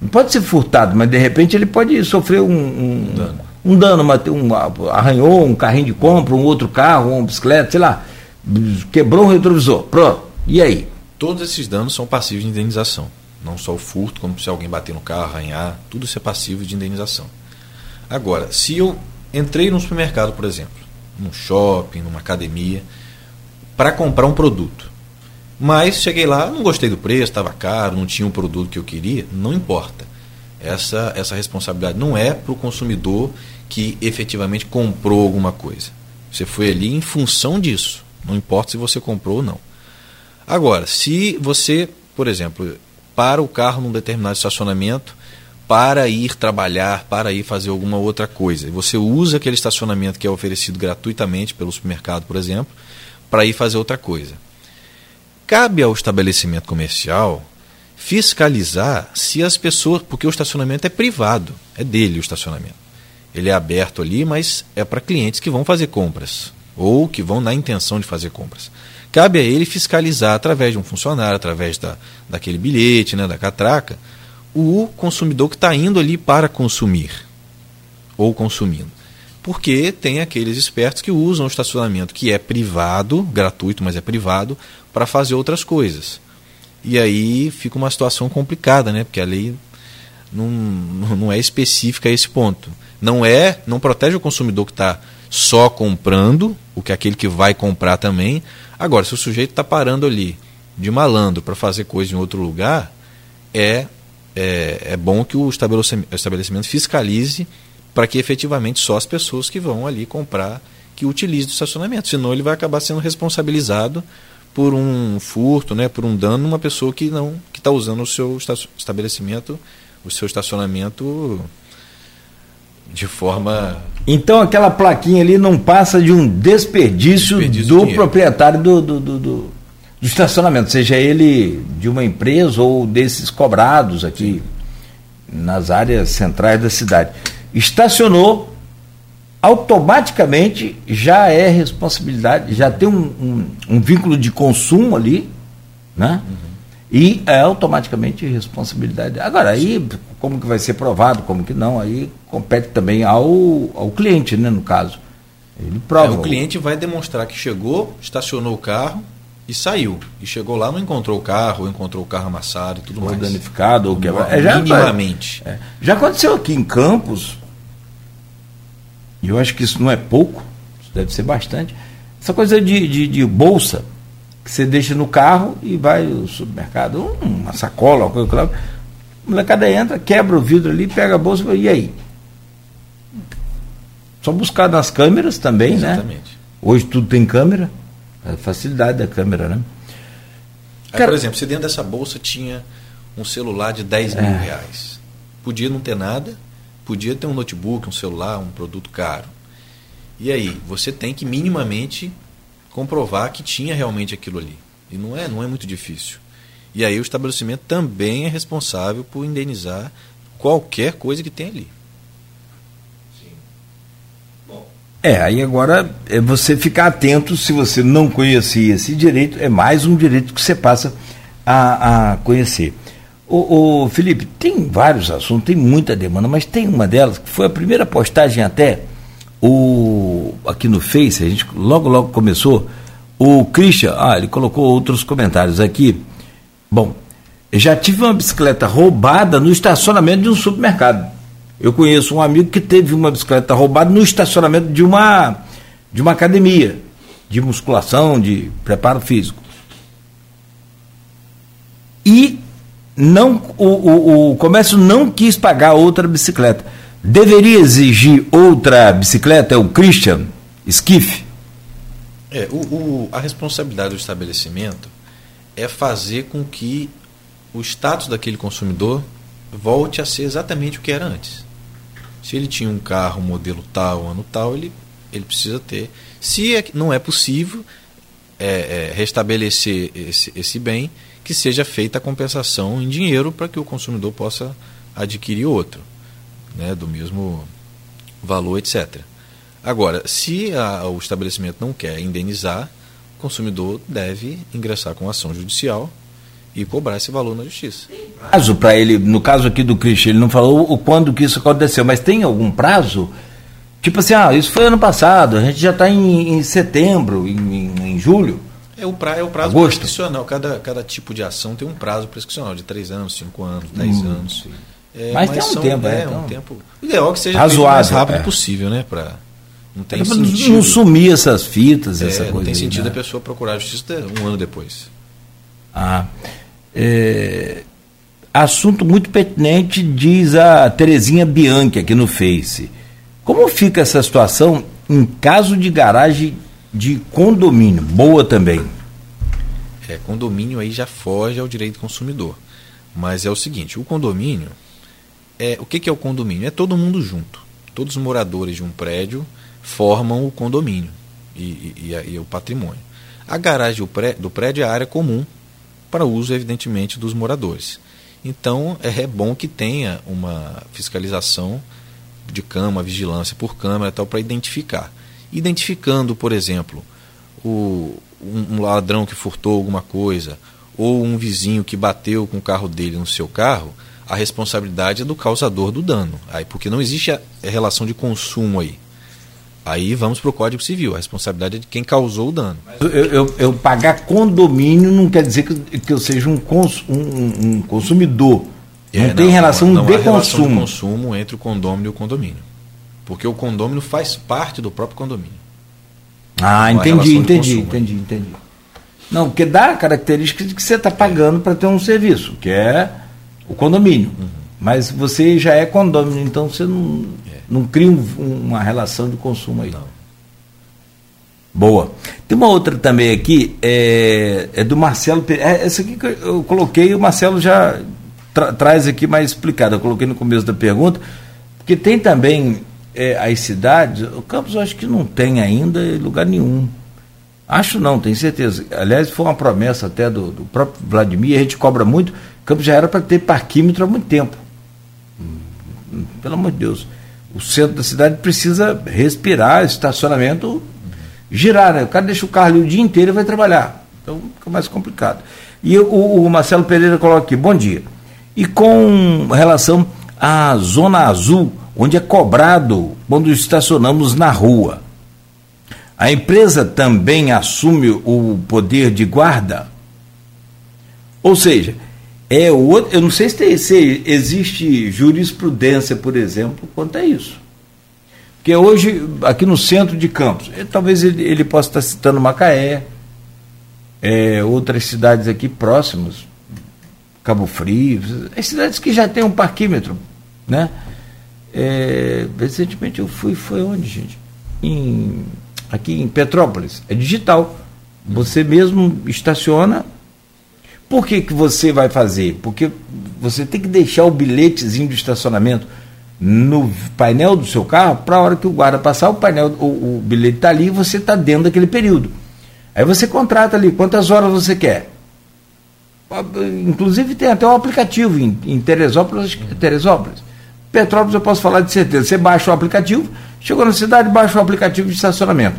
não pode ser furtado, mas de repente ele pode sofrer um, um dano, um dano uma, um, arranhou um carrinho de compra, um outro carro, uma bicicleta, sei lá, quebrou um retrovisor. Pronto. E aí? Todos esses danos são passivos de indenização. Não só o furto, como se alguém bater no carro, arranhar, tudo isso é passivo de indenização. Agora, se eu entrei no supermercado, por exemplo, num shopping, numa academia, para comprar um produto. Mas cheguei lá, não gostei do preço, estava caro, não tinha o um produto que eu queria, não importa. Essa, essa responsabilidade não é para o consumidor que efetivamente comprou alguma coisa. Você foi ali em função disso. Não importa se você comprou ou não. Agora, se você, por exemplo, para o carro num determinado estacionamento para ir trabalhar, para ir fazer alguma outra coisa. Você usa aquele estacionamento que é oferecido gratuitamente pelo supermercado, por exemplo, para ir fazer outra coisa. Cabe ao estabelecimento comercial fiscalizar se as pessoas. Porque o estacionamento é privado, é dele o estacionamento. Ele é aberto ali, mas é para clientes que vão fazer compras ou que vão na intenção de fazer compras. Cabe a ele fiscalizar através de um funcionário, através da, daquele bilhete, né, da catraca, o consumidor que está indo ali para consumir ou consumindo. Porque tem aqueles espertos que usam o estacionamento que é privado, gratuito, mas é privado, para fazer outras coisas. E aí fica uma situação complicada, né? Porque a lei não, não é específica a esse ponto. Não é, não protege o consumidor que está só comprando, o que é aquele que vai comprar também. Agora, se o sujeito está parando ali de malandro para fazer coisa em outro lugar, é, é, é bom que o estabelecimento fiscalize para que efetivamente só as pessoas que vão ali comprar que utilizem o estacionamento. Senão ele vai acabar sendo responsabilizado por um furto, né, por um dano numa pessoa que não que está usando o seu estabelecimento, o seu estacionamento de forma. Então aquela plaquinha ali não passa de um desperdício, desperdício do proprietário do, do, do, do, estacionamento, seja ele de uma empresa ou desses cobrados aqui Sim. nas áreas centrais da cidade. Estacionou, automaticamente já é responsabilidade, já tem um, um, um vínculo de consumo ali, né? Uhum. E é automaticamente responsabilidade. Agora, aí como que vai ser provado, como que não, aí compete também ao, ao cliente, né, no caso. Ele prova. É, o cliente vai demonstrar que chegou, estacionou o carro e saiu. E chegou lá, não encontrou o carro, encontrou o carro amassado e tudo ou mais. danificado, ou quebrado. É, já, minimamente. É, já aconteceu aqui em Campos, e eu acho que isso não é pouco, isso deve ser bastante, essa coisa de, de, de bolsa, que você deixa no carro e vai ao supermercado, uma sacola, uma coisa, claro a molecada entra, quebra o vidro ali, pega a bolsa e aí? Só buscar nas câmeras também, né? Exatamente. né? Hoje tudo tem câmera, a facilidade da câmera, né? Aí, Cara, por exemplo, se dentro dessa bolsa tinha um celular de 10 mil é. reais, podia não ter nada, podia ter um notebook, um celular, um produto caro. E aí, você tem que minimamente comprovar que tinha realmente aquilo ali. E não é, não é muito difícil. E aí o estabelecimento também é responsável por indenizar qualquer coisa que tem ali. É, aí agora é você ficar atento, se você não conhecia esse direito, é mais um direito que você passa a, a conhecer. O, o, Felipe, tem vários assuntos, tem muita demanda, mas tem uma delas que foi a primeira postagem até o aqui no Face, a gente logo logo começou. O Christian, ah, ele colocou outros comentários aqui. Bom, já tive uma bicicleta roubada no estacionamento de um supermercado. Eu conheço um amigo que teve uma bicicleta roubada no estacionamento de uma de uma academia de musculação, de preparo físico. E não o, o, o comércio não quis pagar outra bicicleta. Deveria exigir outra bicicleta, é o Christian Skiff? É, o, o, a responsabilidade do estabelecimento é fazer com que o status daquele consumidor volte a ser exatamente o que era antes. Se ele tinha um carro modelo tal, ano tal, ele, ele precisa ter. Se é, não é possível é, é, restabelecer esse, esse bem, que seja feita a compensação em dinheiro para que o consumidor possa adquirir outro, né, do mesmo valor, etc. Agora, se a, o estabelecimento não quer indenizar, o consumidor deve ingressar com ação judicial e cobrar esse valor na justiça. Prazo para ele, no caso aqui do Cristian, ele não falou o quando que isso aconteceu, mas tem algum prazo? Tipo assim, ah, isso foi ano passado, a gente já está em, em, setembro, em, em, em, julho. É o, pra, é o prazo Agosto. prescricional. Cada, cada tipo de ação tem um prazo prescricional de 3 anos, 5 anos, 10 hum, anos. É, mas, mas, tem um são, tempo, é, é então, um tempo. O ideal é que seja razoável, o mais rápido é. possível, né? Pra, não tem é sentido. Não sumir essas fitas, é, essa coisa. Não tem sentido né? a pessoa procurar a justiça um ano depois. Ah. É, assunto muito pertinente, diz a Terezinha Bianchi aqui no Face. Como fica essa situação em caso de garagem de condomínio? Boa também. É, condomínio aí já foge ao direito do consumidor. Mas é o seguinte, o condomínio, é, o que, que é o condomínio? É todo mundo junto. Todos os moradores de um prédio formam o condomínio e, e, e, e o patrimônio. A garagem do prédio é a área comum para uso, evidentemente, dos moradores. Então, é bom que tenha uma fiscalização de cama, vigilância por câmera tal para identificar. Identificando, por exemplo, o, um, um ladrão que furtou alguma coisa ou um vizinho que bateu com o carro dele no seu carro, a responsabilidade é do causador do dano. Aí, porque não existe a relação de consumo aí. Aí vamos para o Código Civil, a responsabilidade é de quem causou o dano. Eu, eu, eu pagar condomínio não quer dizer que, que eu seja um, cons, um, um consumidor. É, não, tem relação não, não de consumo. Relação de consumo entre o condomínio e o condomínio. Porque o condomínio faz parte do próprio condomínio. Ah, entendi, entendi, entendi, entendi. Não, porque dá a característica de que você está pagando para ter um serviço, que é o condomínio. Uhum. Mas você já é condomínio, então você não, é. não cria um, uma relação de consumo aí. Não. Boa. Tem uma outra também aqui, é, é do Marcelo. É, essa aqui que eu coloquei, o Marcelo já tra traz aqui mais explicado. Eu coloquei no começo da pergunta, porque tem também é, as cidades. O Campos eu acho que não tem ainda lugar nenhum. Acho não, tenho certeza. Aliás, foi uma promessa até do, do próprio Vladimir, a gente cobra muito. Campos já era para ter parquímetro há muito tempo. Pelo amor de Deus. O centro da cidade precisa respirar, estacionamento girar, né? O cara deixa o carro ali o dia inteiro e vai trabalhar. Então fica mais complicado. E o, o Marcelo Pereira coloca aqui, bom dia. E com relação à zona azul, onde é cobrado quando estacionamos na rua. A empresa também assume o poder de guarda? Ou seja, é eu não sei se, tem, se existe jurisprudência, por exemplo, quanto a isso. Porque hoje, aqui no centro de Campos, eh, talvez ele, ele possa estar citando Macaé, é, outras cidades aqui próximas, Cabo Frio, as cidades que já têm um parquímetro. Né? É, recentemente eu fui, foi onde, gente? Em aqui em Petrópolis, é digital. Você mesmo estaciona. Por que, que você vai fazer? Porque você tem que deixar o bilhetezinho de estacionamento no painel do seu carro para a hora que o guarda passar, o painel, o, o bilhete está ali e você está dentro daquele período. Aí você contrata ali quantas horas você quer. Inclusive tem até um aplicativo em, em Teresópolis, Teresópolis. Petrópolis eu posso falar de certeza. Você baixa o aplicativo, chegou na cidade, baixa o aplicativo de estacionamento.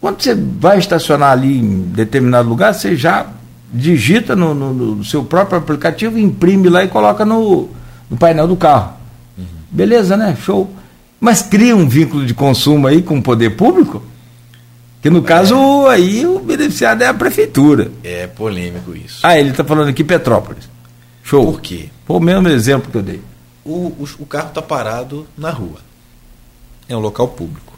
Quando você vai estacionar ali em determinado lugar, você já digita no, no, no seu próprio aplicativo, imprime lá e coloca no, no painel do carro. Uhum. Beleza, né? Show. Mas cria um vínculo de consumo aí com o poder público? Que no caso, é. aí o beneficiado é a prefeitura. É polêmico isso. Ah, ele está falando aqui Petrópolis. Show. Por quê? Foi o mesmo exemplo que eu dei o, o, o carro está parado na rua. É um local público.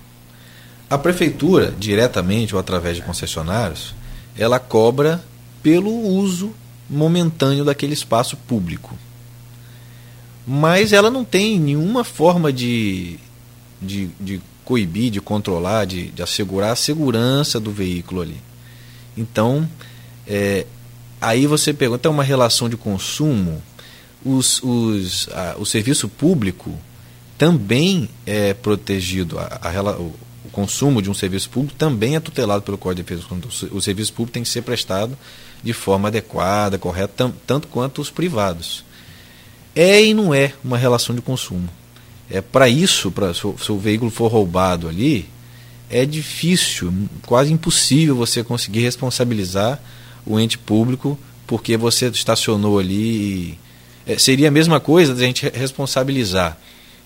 A prefeitura, diretamente ou através de concessionários, ela cobra pelo uso momentâneo daquele espaço público. Mas ela não tem nenhuma forma de, de, de coibir, de controlar, de, de assegurar a segurança do veículo ali. Então, é, aí você pergunta, é uma relação de consumo os, os, a, o serviço público também é protegido, a, a, o, consumo de um serviço público também é tutelado pelo Código de Defesa do O serviço público tem que ser prestado de forma adequada, correta, tanto quanto os privados. É e não é uma relação de consumo. É para isso, se, se o veículo for roubado ali, é difícil, quase impossível você conseguir responsabilizar o ente público porque você estacionou ali é, seria a mesma coisa de a gente responsabilizar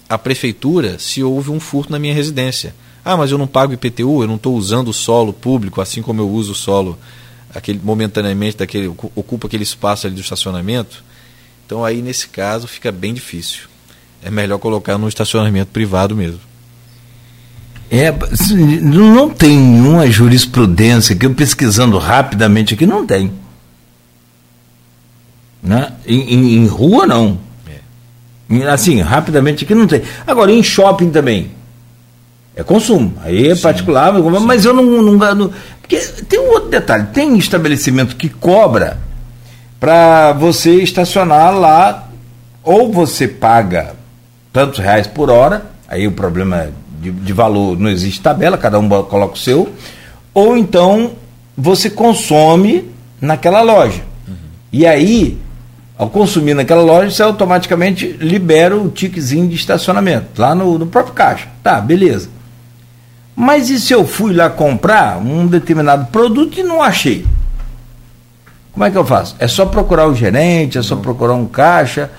a prefeitura se houve um furto na minha residência. Ah, mas eu não pago IPTU, eu não estou usando o solo público, assim como eu uso o solo aquele, momentaneamente, daquele, ocupa aquele espaço ali do estacionamento. Então aí nesse caso fica bem difícil. É melhor colocar no estacionamento privado mesmo. É, não tem nenhuma jurisprudência que eu pesquisando rapidamente aqui, não tem. Né? Em, em, em rua, não. É. Assim, rapidamente aqui não tem. Agora, em shopping também. É consumo. Aí é sim, particular, sim. mas eu não, não, não. Porque tem um outro detalhe: tem estabelecimento que cobra para você estacionar lá, ou você paga tantos reais por hora, aí o problema de, de valor não existe tabela, cada um coloca o seu, ou então você consome naquela loja. E aí, ao consumir naquela loja, você automaticamente libera o tiquezinho de estacionamento, lá no, no próprio caixa. Tá, beleza. Mas e se eu fui lá comprar um determinado produto e não achei? Como é que eu faço? É só procurar o gerente, é só não. procurar um caixa.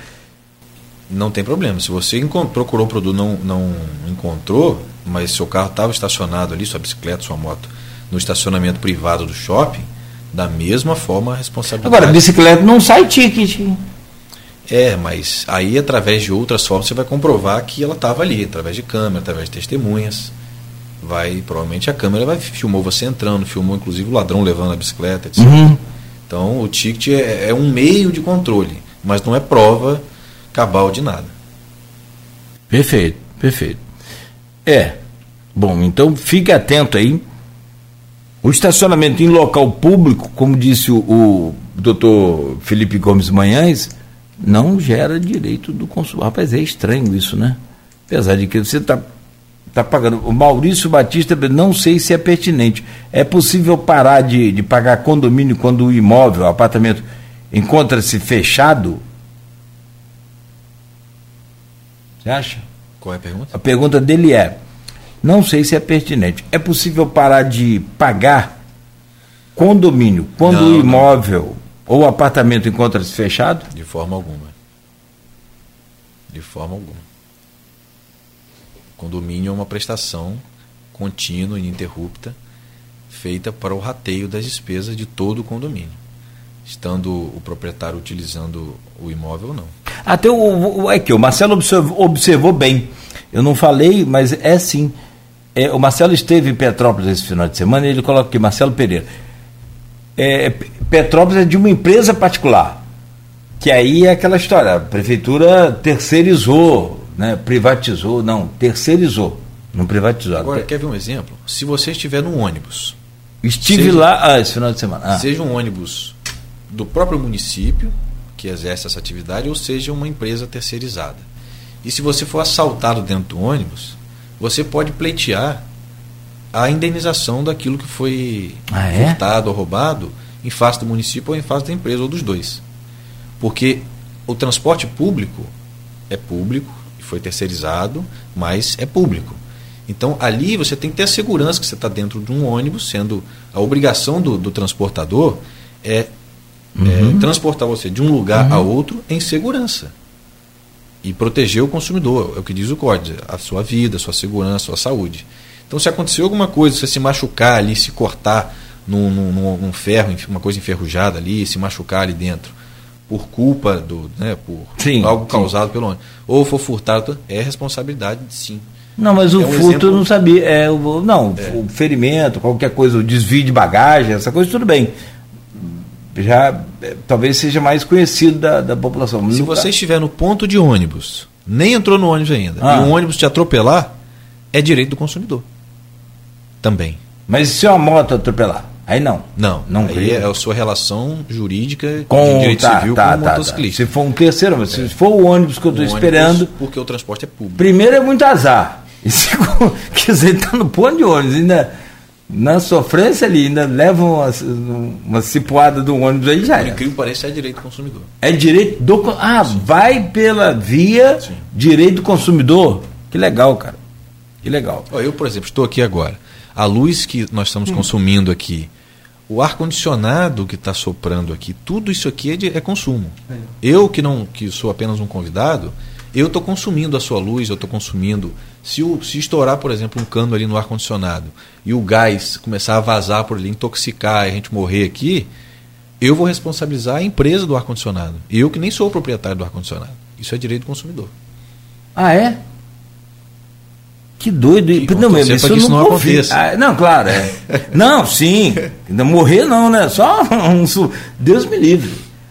Não tem problema. Se você procurou o produto não não encontrou, mas seu carro estava estacionado ali, sua bicicleta, sua moto, no estacionamento privado do shopping, da mesma forma a responsabilidade. Agora, bicicleta não sai ticket. É, mas aí através de outras formas você vai comprovar que ela estava ali, através de câmera, através de testemunhas. Vai, provavelmente a câmera vai filmou você entrando, filmou inclusive o ladrão levando a bicicleta, etc. Uhum. Então o ticket é, é um meio de controle, mas não é prova cabal de nada. Perfeito, perfeito. É. Bom, então fique atento aí. O estacionamento em local público, como disse o, o doutor Felipe Gomes Manhães, não gera direito do consumidor. Rapaz, é estranho isso, né? Apesar de que você está tá pagando. O Maurício Batista, não sei se é pertinente. É possível parar de, de pagar condomínio quando o imóvel, o apartamento, encontra-se fechado? Você acha? Qual é a pergunta? A pergunta dele é: não sei se é pertinente. É possível parar de pagar condomínio quando não, o imóvel não. ou o apartamento encontra-se fechado? De forma alguma. De forma alguma. Condomínio é uma prestação contínua ininterrupta feita para o rateio das despesas de todo o condomínio, estando o proprietário utilizando o imóvel ou não. Até o, o, é que o Marcelo observou, observou, bem. Eu não falei, mas é sim. É, o Marcelo esteve em Petrópolis esse final de semana e ele coloca aqui, Marcelo Pereira. É, Petrópolis é de uma empresa particular. Que aí é aquela história, a prefeitura terceirizou né, privatizou, não, terceirizou, não privatizou. Agora, quer ver um exemplo? Se você estiver num ônibus. Estive seja, lá ah, esse final de semana. Ah. Seja um ônibus do próprio município, que exerce essa atividade, ou seja uma empresa terceirizada. E se você for assaltado dentro do ônibus, você pode pleitear a indenização daquilo que foi ah, é? furtado ou roubado em face do município ou em face da empresa, ou dos dois. Porque o transporte público é público, foi terceirizado, mas é público. Então ali você tem que ter a segurança que você está dentro de um ônibus, sendo a obrigação do, do transportador é, é uhum. é, transportar você de um lugar uhum. a outro em segurança e proteger o consumidor, é o que diz o código, a sua vida, a sua segurança, a sua saúde. Então, se acontecer alguma coisa, você se machucar ali, se cortar num, num, num ferro, uma coisa enferrujada ali, se machucar ali dentro, por culpa do, né, por sim, algo causado sim. pelo ônibus, ou for furtado, é responsabilidade sim. Não, mas o é um furto exemplo... eu não sabia. É, o, não, é. o ferimento, qualquer coisa, o desvio de bagagem, essa coisa, tudo bem. Já é, talvez seja mais conhecido da, da população. Se você estiver no ponto de ônibus, nem entrou no ônibus ainda, ah. e um ônibus te atropelar, é direito do consumidor. Também. Mas se uma moto atropelar? Aí não. Não. não aí é a sua relação jurídica com de direito tá, civil tá, com o tá, motociclista. Tá. Se for um terceiro, mas é. se for o ônibus que eu estou esperando. Porque o transporte é público. Primeiro é muito azar. E segundo, quer dizer, está no ponto de ônibus, ainda na sofrência ali, ainda leva uma, uma cipuada do ônibus aí já. Por incrível pareça, é direito do consumidor. É direito do Ah, Sim. vai pela via Sim. direito do consumidor? Que legal, cara. Que legal. Eu, por exemplo, estou aqui agora. A luz que nós estamos hum. consumindo aqui o ar condicionado que está soprando aqui, tudo isso aqui é, de, é consumo. É. Eu que não que sou apenas um convidado, eu estou consumindo a sua luz, eu estou consumindo. Se, o, se estourar, por exemplo, um cano ali no ar condicionado e o gás começar a vazar por ali, intoxicar e a gente morrer aqui, eu vou responsabilizar a empresa do ar condicionado. Eu que nem sou o proprietário do ar condicionado. Isso é direito do consumidor. Ah, é? Que doido. Que, não, mas isso, isso não aconteça. Ah, não, claro. É. não, sim. Morrer não, né? Só um. Deus me livre.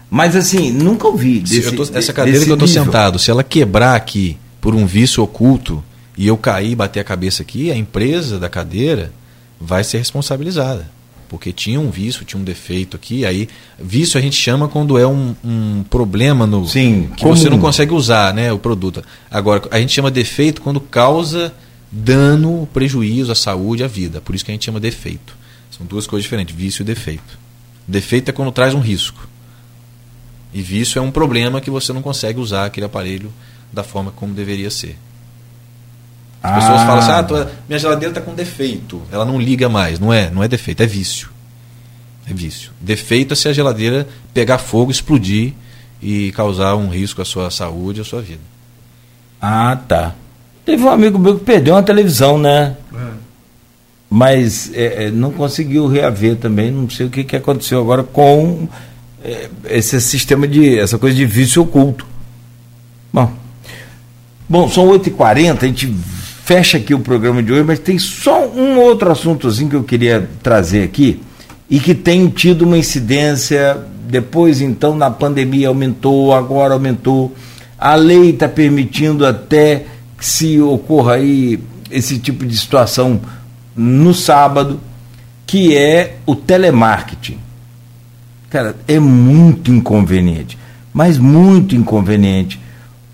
Mas assim, nunca ouvi. Desse, tô, essa cadeira que eu estou sentado, se ela quebrar aqui por um vício oculto e eu cair e bater a cabeça aqui, a empresa da cadeira vai ser responsabilizada. porque tinha um vício, tinha um defeito aqui. Aí, vício a gente chama quando é um, um problema no Sim, que você não consegue usar né, o produto. Agora, a gente chama defeito quando causa dano, prejuízo à saúde, à vida. Por isso que a gente chama defeito. São duas coisas diferentes, vício e defeito. Defeito é quando traz um risco. E vício é um problema que você não consegue usar aquele aparelho da forma como deveria ser. As ah. pessoas falam assim: ah, tua, minha geladeira está com defeito, ela não liga mais. Não é, não é defeito, é vício. É vício. Defeito é se a geladeira pegar fogo, explodir e causar um risco à sua saúde à sua vida. Ah, tá. Teve um amigo meu que perdeu uma televisão, né? É. Mas é, é não conseguiu reaver também. Não sei o que, que aconteceu agora com é, esse sistema de. essa coisa de vício oculto. Bom. Bom, são 8h40, a gente fecha aqui o programa de hoje, mas tem só um outro assuntozinho que eu queria trazer aqui e que tem tido uma incidência. Depois, então, na pandemia aumentou, agora aumentou. A lei está permitindo até se ocorra aí esse tipo de situação no sábado, que é o telemarketing. Cara, é muito inconveniente, mas muito inconveniente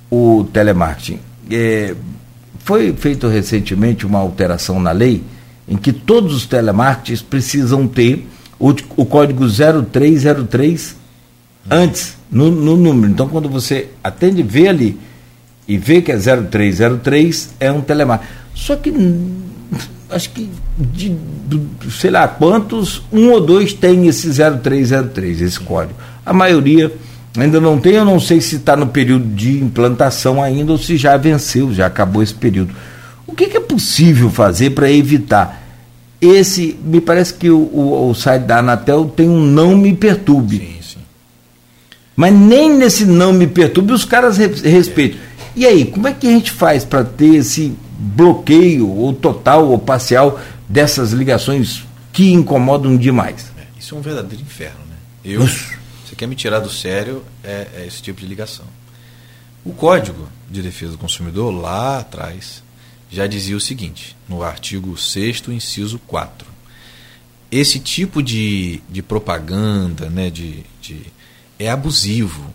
o telemarketing. É, foi feito recentemente uma alteração na lei em que todos os telemarketings precisam ter o, o código 0303 antes, no, no, número. Então, quando você atende, vê ali e vê que é 0303, é um telemarketing. Só que, acho que, de, de, sei lá quantos, um ou dois tem esse 0303, esse código. A maioria Ainda não tem, eu não sei se está no período de implantação ainda ou se já venceu, já acabou esse período. O que, que é possível fazer para evitar? Esse, me parece que o, o, o, site da Anatel tem um não me perturbe. Sim, sim. Mas nem nesse não me perturbe os caras respeitam. É. E aí, como é que a gente faz para ter esse bloqueio, ou total ou parcial, dessas ligações que incomodam demais? É, isso é um verdadeiro inferno, né? Eu. Você quer me tirar do sério, é, é esse tipo de ligação. O Código de Defesa do Consumidor, lá atrás, já dizia o seguinte, no artigo 6 inciso 4. Esse tipo de, de propaganda né, de, de é abusivo.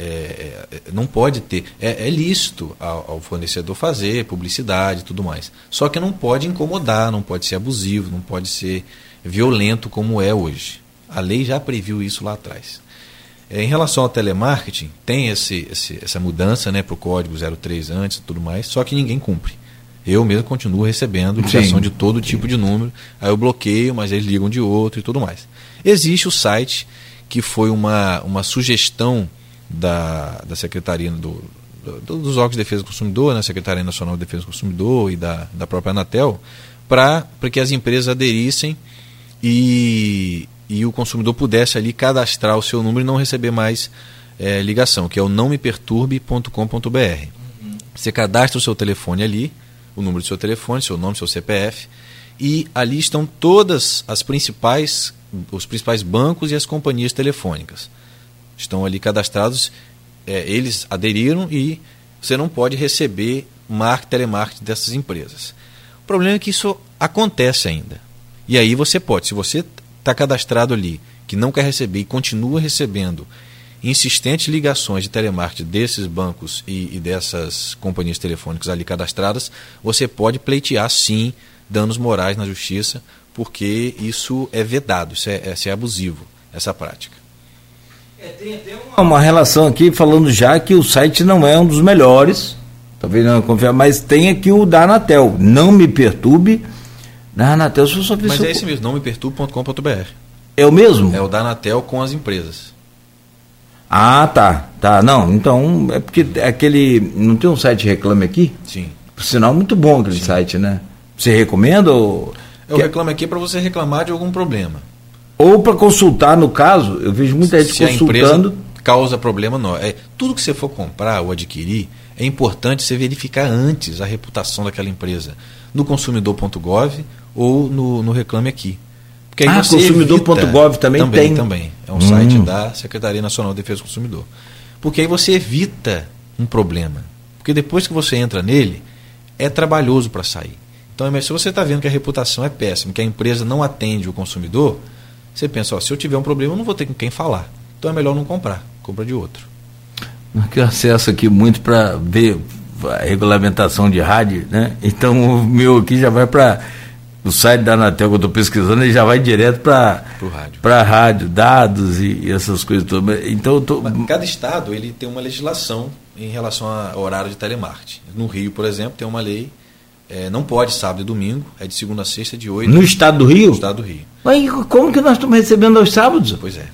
É, é, é não pode ter. É, é lícito ao, ao, fornecedor fazer publicidade e tudo mais. Só que não pode incomodar, não pode ser abusivo, não pode ser violento como é hoje. A lei já previu isso lá atrás. É, em relação ao telemarketing, tem esse, esse essa mudança né, para o código 03 antes e tudo mais, só que ninguém cumpre. Eu mesmo continuo recebendo ligação de todo tipo de número, aí eu bloqueio, mas eles ligam de outro e tudo mais. Existe o site que foi uma, uma sugestão da, da Secretaria do, do, dos órgãos de defesa do consumidor, né, Secretaria Nacional de Defesa do Consumidor e da, da própria Anatel, para que as empresas aderissem e, e o consumidor pudesse ali cadastrar o seu número e não receber mais é, ligação, que é o nãomeperturbe.com.br. Uhum. Você cadastra o seu telefone ali, o número do seu telefone, seu nome, seu CPF, e ali estão todas as principais, os principais bancos e as companhias telefônicas. Estão ali cadastrados, é, eles aderiram e você não pode receber marketing, telemarketing dessas empresas. O problema é que isso acontece ainda. E aí você pode, se você está cadastrado ali, que não quer receber e continua recebendo insistentes ligações de telemarketing desses bancos e, e, dessas companhias telefônicas ali cadastradas, você pode pleitear sim danos morais na justiça, porque isso é vedado, isso é, isso é abusivo, essa prática. É, tem até uma, uma, relação aqui falando já que o site não é um dos melhores, talvez não confiar, mas tem aqui o da Anatel. Não me perturbe da Anatel, se eu só Mas é esse mesmo, não me perturbe.com.br. É o mesmo? É o da Anatel com as empresas. Ah, tá. Tá, não. Então, é porque aquele. Não tem um site Reclame Aqui? Sim. Por sinal, muito bom aquele Sim. site, né? Você recomenda ou. Eu que... Reclame Aqui para você reclamar de algum problema. Ou para consultar, no caso, eu vejo muita gente Se consultando. causa problema, não. É, tudo que você for comprar ou adquirir, é importante você verificar antes a reputação daquela empresa. No consumidor.gov ou no, no Reclame Aqui. Porque ah, consumidor.gov também, também tem? Também, é um hum. site da Secretaria Nacional de Defesa do Consumidor. Porque aí você evita um problema. Porque depois que você entra nele, é trabalhoso para sair. Então, se você está vendo que a reputação é péssima, que a empresa não atende o consumidor, você pensa, ó, se eu tiver um problema, eu não vou ter com quem falar. Então é melhor não comprar, compra de outro. Eu acesso aqui muito para ver a regulamentação de rádio, né? Então o meu aqui já vai para o site da Anatel que eu estou pesquisando, ele já vai direto para para rádio, dados e, e, essas coisas todas. Então tô... cada estado ele tem uma legislação em relação ao horário de telemarketing. No Rio, por exemplo, tem uma lei é, não pode sábado e domingo, é de segunda a sexta, de 8. No estado do Rio? No estado do Rio. Mas como que nós estamos recebendo aos sábados? Pois é.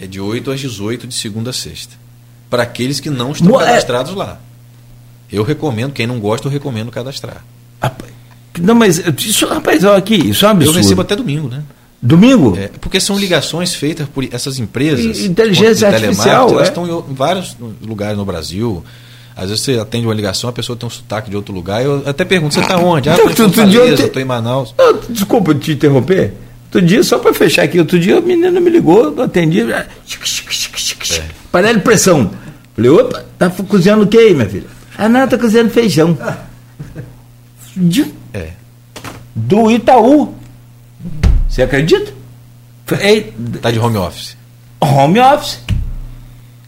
É de 8 às 18, de segunda a sexta. Para aqueles que não estão Mo é- cadastrados é... lá. Eu recomendo, quem não gosta, eu recomendo cadastrar. Não, mas isso, rapaz, olha aqui, isso é um absurdo. Eu recebo até domingo, né? Domingo? É, porque são ligações feitas por essas empresas. Inteligência artificial. Elas é? estão em vários lugares no Brasil. Às vezes você atende uma ligação, a pessoa tem um sotaque de outro lugar. Eu até pergunto, você está onde? Ah, estou em Fortaleza, estou em Manaus. Eu, desculpa te interromper. Outro dia, só para fechar aqui, outro dia o menino me ligou, eu atendi. É. Panela de pressão. Falei, opa, tá cozinhando o que aí, minha filha? Ah, não, tá cozinhando feijão. De, é. Do Itaú. Você acredita? Está de home office. Home office.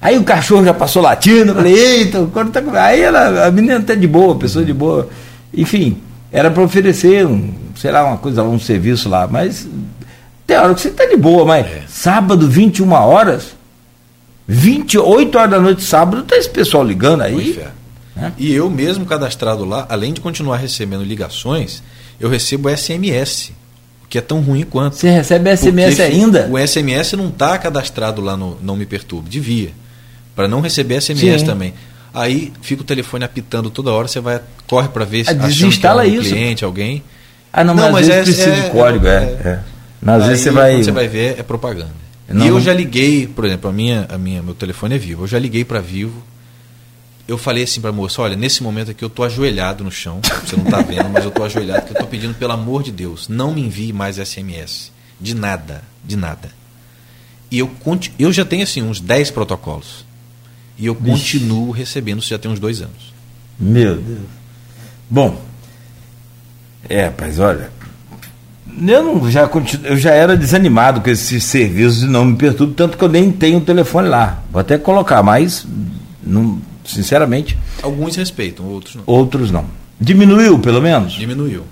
Aí o cachorro já passou latindo, eu falei, eita, quando tá Aí ela, a menina tá de boa, pessoa de boa. Enfim, era para oferecer um, sei lá, uma coisa, um serviço lá, mas tem hora que você tá de boa, mas é. sábado, 21 horas, 28 horas da noite, sábado, tá esse pessoal ligando aí. É. E eu mesmo cadastrado lá, além de continuar recebendo ligações, eu recebo SMS, que é tão ruim quanto. Você recebe SMS ainda? O SMS não está cadastrado lá no Não Me Perturbe, devia. Para não receber SMS Sim. também. Aí fica o telefone apitando toda hora, você vai corre para ver se ah, desinstala é um isso. cliente, alguém. Ah, não, não mas, mas é, precisa é, de código, é. é. é. Não, às vezes você vai. Você vai ver, é propaganda. Não, e eu já liguei, por exemplo, a minha, a minha, meu telefone é vivo. Eu já liguei para Vivo eu falei assim para moça, olha, nesse momento aqui eu tô ajoelhado no chão, você não está vendo, mas eu tô ajoelhado, que eu tô pedindo pelo amor de Deus, não me envie mais SMS, de nada, de nada. E eu eu já tenho assim uns 10 protocolos. E eu continuo recebendo, isso já tem uns dois anos. Meu Deus. Bom, é, rapaz, olha, eu, não, já continuo, eu já era desanimado com esses serviços e não me perturbo, tanto que eu nem tenho o telefone lá. Vou até colocar, mas não, sinceramente. Alguns respeitam, outros não. Outros não. Diminuiu, pelo menos? Diminuiu.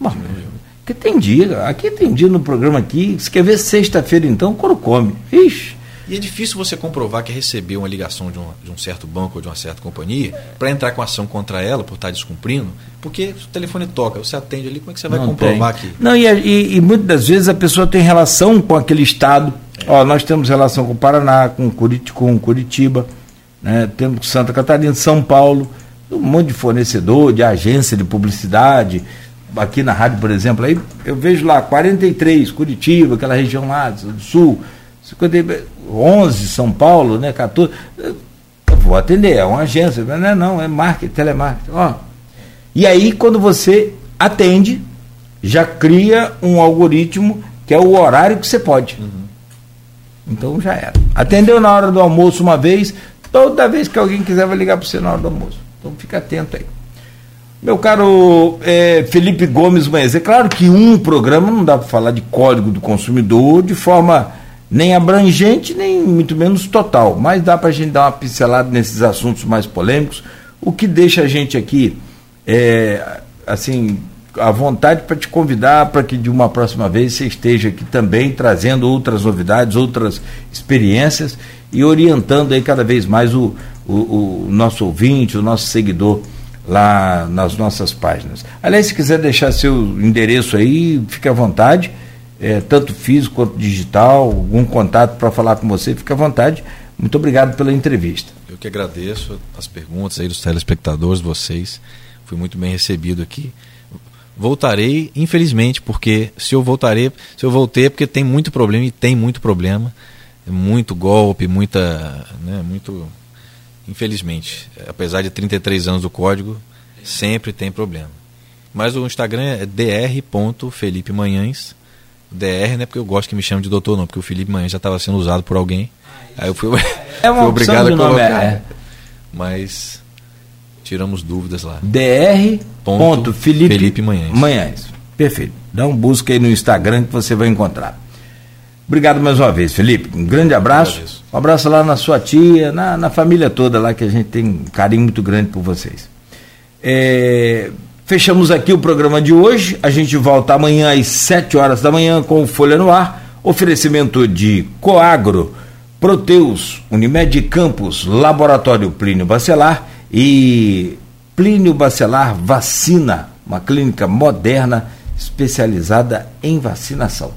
Bom, Diminuiu. Porque tem dia, aqui tem dia no programa aqui, se quer ver sexta-feira então, quando come. Ixi. E é difícil você comprovar que recebeu uma ligação de um, de um certo banco ou de uma certa companhia para entrar com ação contra ela por estar descumprindo, porque o telefone toca, você atende ali, como é que você vai não comprovar tem. que. Não, e, e, e, muitas das vezes a pessoa tem relação com aquele estado. É. Ó, nós temos relação com o Paraná, com, Curit, com Curitiba né? temos Santa Catarina, São Paulo, um monte de fornecedor, de agência de publicidade. Aqui na rádio, por exemplo, aí eu vejo lá 43, Curitiba, aquela região lá do sul, 50, 11, São Paulo, né, 14. Eu vou atender, é uma agência, não é não, é marketing, telemarketing. Ó. E aí, quando você atende, já cria um algoritmo que é o horário que você pode. Uhum. Então já era. Atendeu na hora do almoço uma vez, Toda vez que alguém quiser vai ligar para você na hora do almoço. Então fica atento aí. Meu caro é, Felipe Gomes Manhãs, é claro que um programa não dá para falar de código do consumidor de forma nem abrangente, nem muito menos total, mas dá para a gente dar uma pincelada nesses assuntos mais polêmicos, o que deixa a gente aqui, é, assim, à vontade para te convidar para que de uma próxima vez você esteja aqui também trazendo outras novidades, outras experiências e orientando aí cada vez mais o, o, o nosso ouvinte, o nosso seguidor lá nas nossas páginas. Aliás, se quiser deixar seu endereço aí, fique à vontade, é, tanto físico quanto digital, algum contato para falar com você, fique à vontade. Muito obrigado pela entrevista. Eu que agradeço as perguntas aí dos telespectadores, vocês. Fui muito bem recebido aqui. Voltarei, infelizmente, porque se eu voltarei, se eu voltei é porque tem muito problema e tem muito problema muito golpe, muita. Né, muito. Infelizmente, apesar de 33 anos do código, sempre tem problema. Mas o Instagram é dr.felipemanhães. DR não é porque eu gosto que me chame de doutor, não, porque o Felipe Manhães já estava sendo usado por alguém. Aí eu fui, é fui obrigado a colocar. É. Mas tiramos dúvidas lá. dr. Felipe, Felipe Manhães. Manhães. Perfeito. Dá um busca aí no Instagram que você vai encontrar. Obrigado mais uma vez, Felipe. Um grande abraço. Um abraço lá na sua tia, na, na família toda lá, que a gente tem um carinho muito grande por vocês. É, fechamos aqui o programa de hoje. A gente volta amanhã às 7 horas da manhã com o Folha no Ar. Oferecimento de Coagro, Proteus, Unimed Campos, Laboratório Plínio Bacelar e Plínio Bacelar Vacina, uma clínica moderna especializada em vacinação.